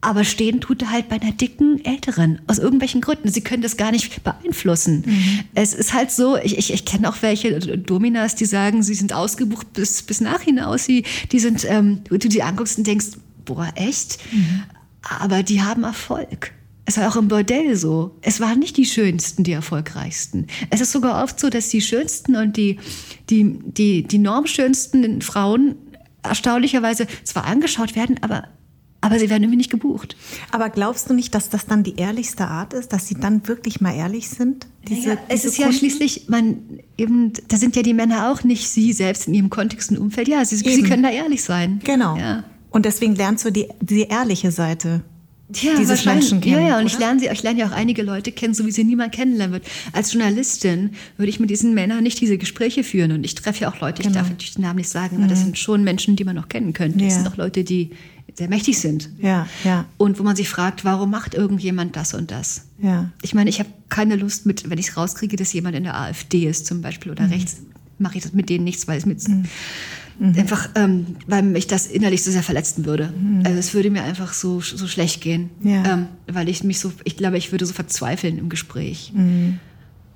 Aber stehen tut er halt bei einer dicken Älteren. Aus irgendwelchen Gründen. Sie können das gar nicht beeinflussen. Mhm. Es ist halt so, ich, ich, ich kenne auch welche Dominas, die sagen, sie sind ausgebucht bis, bis nach hinaus. Sie, die sind, ähm, du die anguckst und denkst, boah, echt? Mhm. Aber die haben Erfolg. Es war auch im Bordell so. Es waren nicht die schönsten, die erfolgreichsten. Es ist sogar oft so, dass die schönsten und die, die, die, die normschönsten Frauen erstaunlicherweise zwar angeschaut werden, aber aber sie werden irgendwie nicht gebucht. Aber glaubst du nicht, dass das dann die ehrlichste Art ist, dass sie dann wirklich mal ehrlich sind? Diese, naja, es ist Kunden? ja schließlich, man eben, da sind ja die Männer auch nicht sie selbst in ihrem Kontext und Umfeld. Ja, sie, sie können da ehrlich sein. Genau. Ja. Und deswegen lernst du die, die ehrliche Seite ja, dieses Menschen kennen. Ja, ja, und ich lerne, sie, ich lerne ja auch einige Leute kennen, so wie sie niemand kennenlernen wird. Als Journalistin würde ich mit diesen Männern nicht diese Gespräche führen. Und ich treffe ja auch Leute, genau. ich darf natürlich den Namen nicht sagen, aber mhm. das sind schon Menschen, die man noch kennen könnte. Ja. Das sind auch Leute, die sehr mächtig sind. Ja, ja. Und wo man sich fragt, warum macht irgendjemand das und das? Ja. Ich meine, ich habe keine Lust mit, wenn ich es rauskriege, dass jemand in der AfD ist zum Beispiel oder mhm. rechts, mache ich das mit denen nichts, weil es mit mhm. Mhm. Einfach, ähm, weil mich das innerlich so sehr verletzen würde. Mhm. Also es würde mir einfach so, so schlecht gehen, ja. ähm, weil ich mich so, ich glaube, ich würde so verzweifeln im Gespräch. Mhm.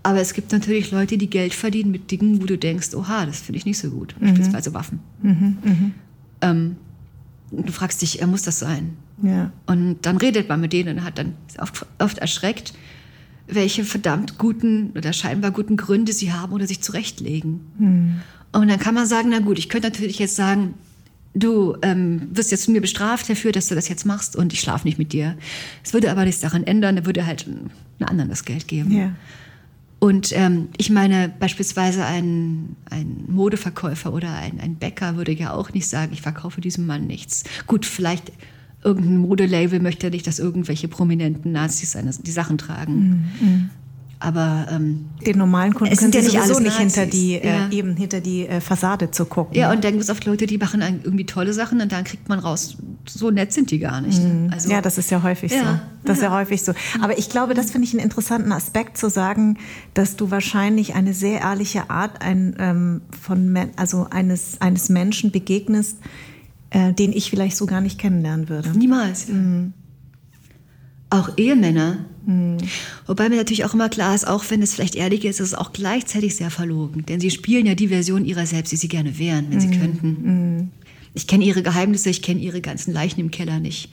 Aber es gibt natürlich Leute, die Geld verdienen mit Dingen, wo du denkst, oha, das finde ich nicht so gut. Mhm. Beispielsweise Waffen. Mhm. Mhm. Ähm, du fragst dich, muss das sein? Ja. Und dann redet man mit denen und hat dann oft, oft erschreckt, welche verdammt guten oder scheinbar guten Gründe sie haben oder sich zurechtlegen. Mhm. Und dann kann man sagen, na gut, ich könnte natürlich jetzt sagen, du ähm, wirst jetzt mir bestraft dafür, dass du das jetzt machst und ich schlafe nicht mit dir. Es würde aber nichts daran ändern, er würde halt einem anderen das Geld geben. Ja. Und ähm, ich meine, beispielsweise ein, ein Modeverkäufer oder ein, ein Bäcker würde ja auch nicht sagen, ich verkaufe diesem Mann nichts. Gut, vielleicht irgendein Modelabel möchte nicht, dass irgendwelche prominenten Nazis seine, die Sachen tragen. Mhm. Aber ähm, den normalen Kunden können ja sowieso nicht hinter die äh, ja. eben hinter die äh, Fassade zu gucken. Ja, und dann gibt es oft Leute, die machen irgendwie tolle Sachen und dann kriegt man raus, so nett sind die gar nicht. Mhm. Also, ja, das ist ja häufig ja. so. Das ist ja häufig so. Aber ich glaube, das finde ich einen interessanten Aspekt zu sagen, dass du wahrscheinlich eine sehr ehrliche Art ein, ähm, von also eines eines Menschen begegnest, äh, den ich vielleicht so gar nicht kennenlernen würde. Niemals. Mhm. Auch Ehemänner. Mhm. Wobei mir natürlich auch immer klar ist, auch wenn es vielleicht ehrlich ist, ist es auch gleichzeitig sehr verlogen. Denn sie spielen ja die Version ihrer selbst, die sie gerne wären, wenn mhm. sie könnten. Mhm. Ich kenne ihre Geheimnisse, ich kenne ihre ganzen Leichen im Keller nicht.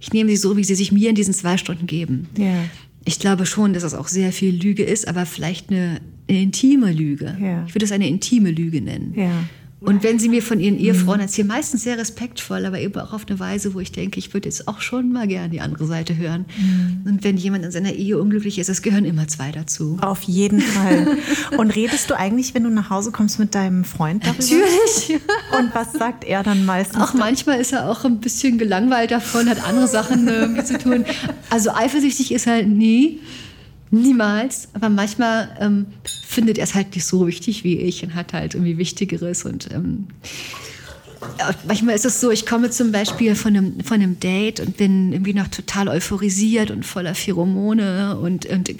Ich nehme sie so, wie sie sich mir in diesen zwei Stunden geben. Ja. Ich glaube schon, dass es auch sehr viel Lüge ist, aber vielleicht eine, eine intime Lüge. Ja. Ich würde es eine intime Lüge nennen. Ja. Und wenn sie mir von ihren Ehefrauen mhm. erzählen, meistens sehr respektvoll, aber eben auch auf eine Weise, wo ich denke, ich würde jetzt auch schon mal gerne die andere Seite hören. Mhm. Und wenn jemand in seiner Ehe unglücklich ist, es gehören immer zwei dazu. Auf jeden Fall. Und redest du eigentlich, wenn du nach Hause kommst, mit deinem Freund darüber? Natürlich. Und was sagt er dann meistens? Auch manchmal ist er auch ein bisschen gelangweilt davon, hat andere Sachen äh, zu tun. Also eifersüchtig ist er nie. Niemals. Aber manchmal ähm, findet er es halt nicht so wichtig wie ich und hat halt irgendwie Wichtigeres. Und ähm, manchmal ist es so, ich komme zum Beispiel von einem, von einem Date und bin irgendwie noch total euphorisiert und voller Pheromone und, und,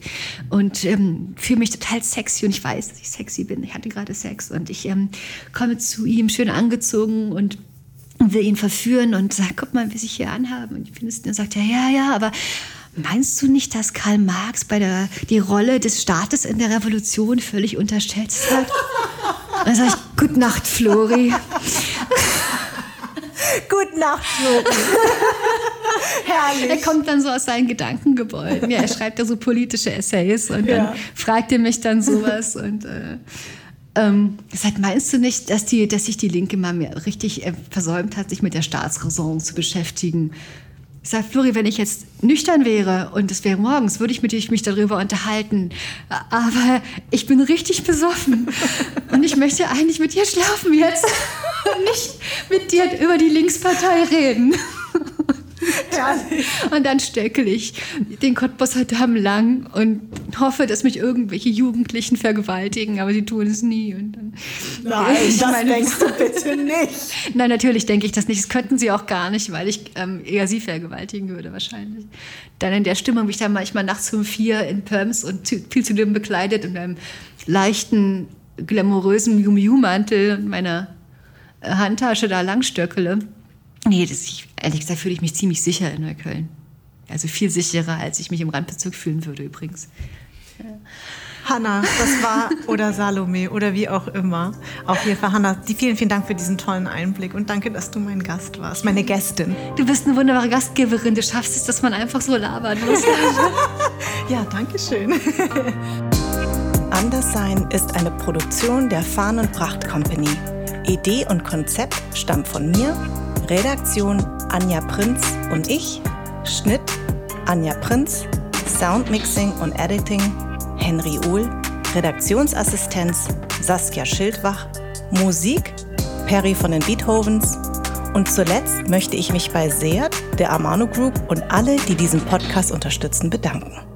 und ähm, fühle mich total sexy und ich weiß, dass ich sexy bin. Ich hatte gerade Sex und ich ähm, komme zu ihm schön angezogen und will ihn verführen und sage, guck mal, was ich hier anhabe. Und es, dann sagt er, ja, ja, aber Meinst du nicht, dass Karl Marx bei der, die Rolle des Staates in der Revolution völlig unterschätzt hat? Dann sage ich, Gute Nacht, Flori. Gute Nacht, Flori. Herrlich. Er kommt dann so aus seinen Gedankengebäuden. Ja, er schreibt ja so politische Essays und ja. dann fragt er mich dann sowas und äh, ähm, sagt, meinst du nicht, dass, die, dass sich die Linke mal mehr richtig äh, versäumt hat, sich mit der Staatsräson zu beschäftigen? Ich sage, Flori, wenn ich jetzt nüchtern wäre und es wäre morgens, würde ich mit dir mich darüber unterhalten. Aber ich bin richtig besoffen und ich möchte eigentlich mit dir schlafen jetzt und nicht mit dir über die Linkspartei reden. Herrlich. Und dann stöckel ich den Cottbusser Damm lang und hoffe, dass mich irgendwelche Jugendlichen vergewaltigen, aber sie tun es nie. Und dann Nein, das denkst du bitte nicht. Nein, natürlich denke ich das nicht. Das könnten sie auch gar nicht, weil ich ähm, eher sie vergewaltigen würde wahrscheinlich. Dann in der Stimmung, wie ich dann manchmal nachts um vier in Perms und viel zu dünn bekleidet und einem leichten, glamourösen Miu-Miu-Mantel und meiner Handtasche da langstöckele. Nee, das, ich, ehrlich gesagt fühle ich mich ziemlich sicher in Neukölln. Also viel sicherer, als ich mich im Randbezirk fühlen würde übrigens. Ja. Hanna, das war oder Salome oder wie auch immer. Auf jeden Fall, Hanna, vielen, vielen Dank für diesen tollen Einblick und danke, dass du mein Gast warst, meine Gästin. Du bist eine wunderbare Gastgeberin. Du schaffst es, dass man einfach so labern muss. ja, danke schön. Anderssein ist eine Produktion der Fahn und Pracht Company. Idee und Konzept stammt von mir, Redaktion Anja Prinz und ich, Schnitt Anja Prinz, Soundmixing und Editing Henry Ohl, Redaktionsassistenz Saskia Schildwach, Musik Perry von den Beethovens und zuletzt möchte ich mich bei Seat, der Amano Group und alle, die diesen Podcast unterstützen, bedanken.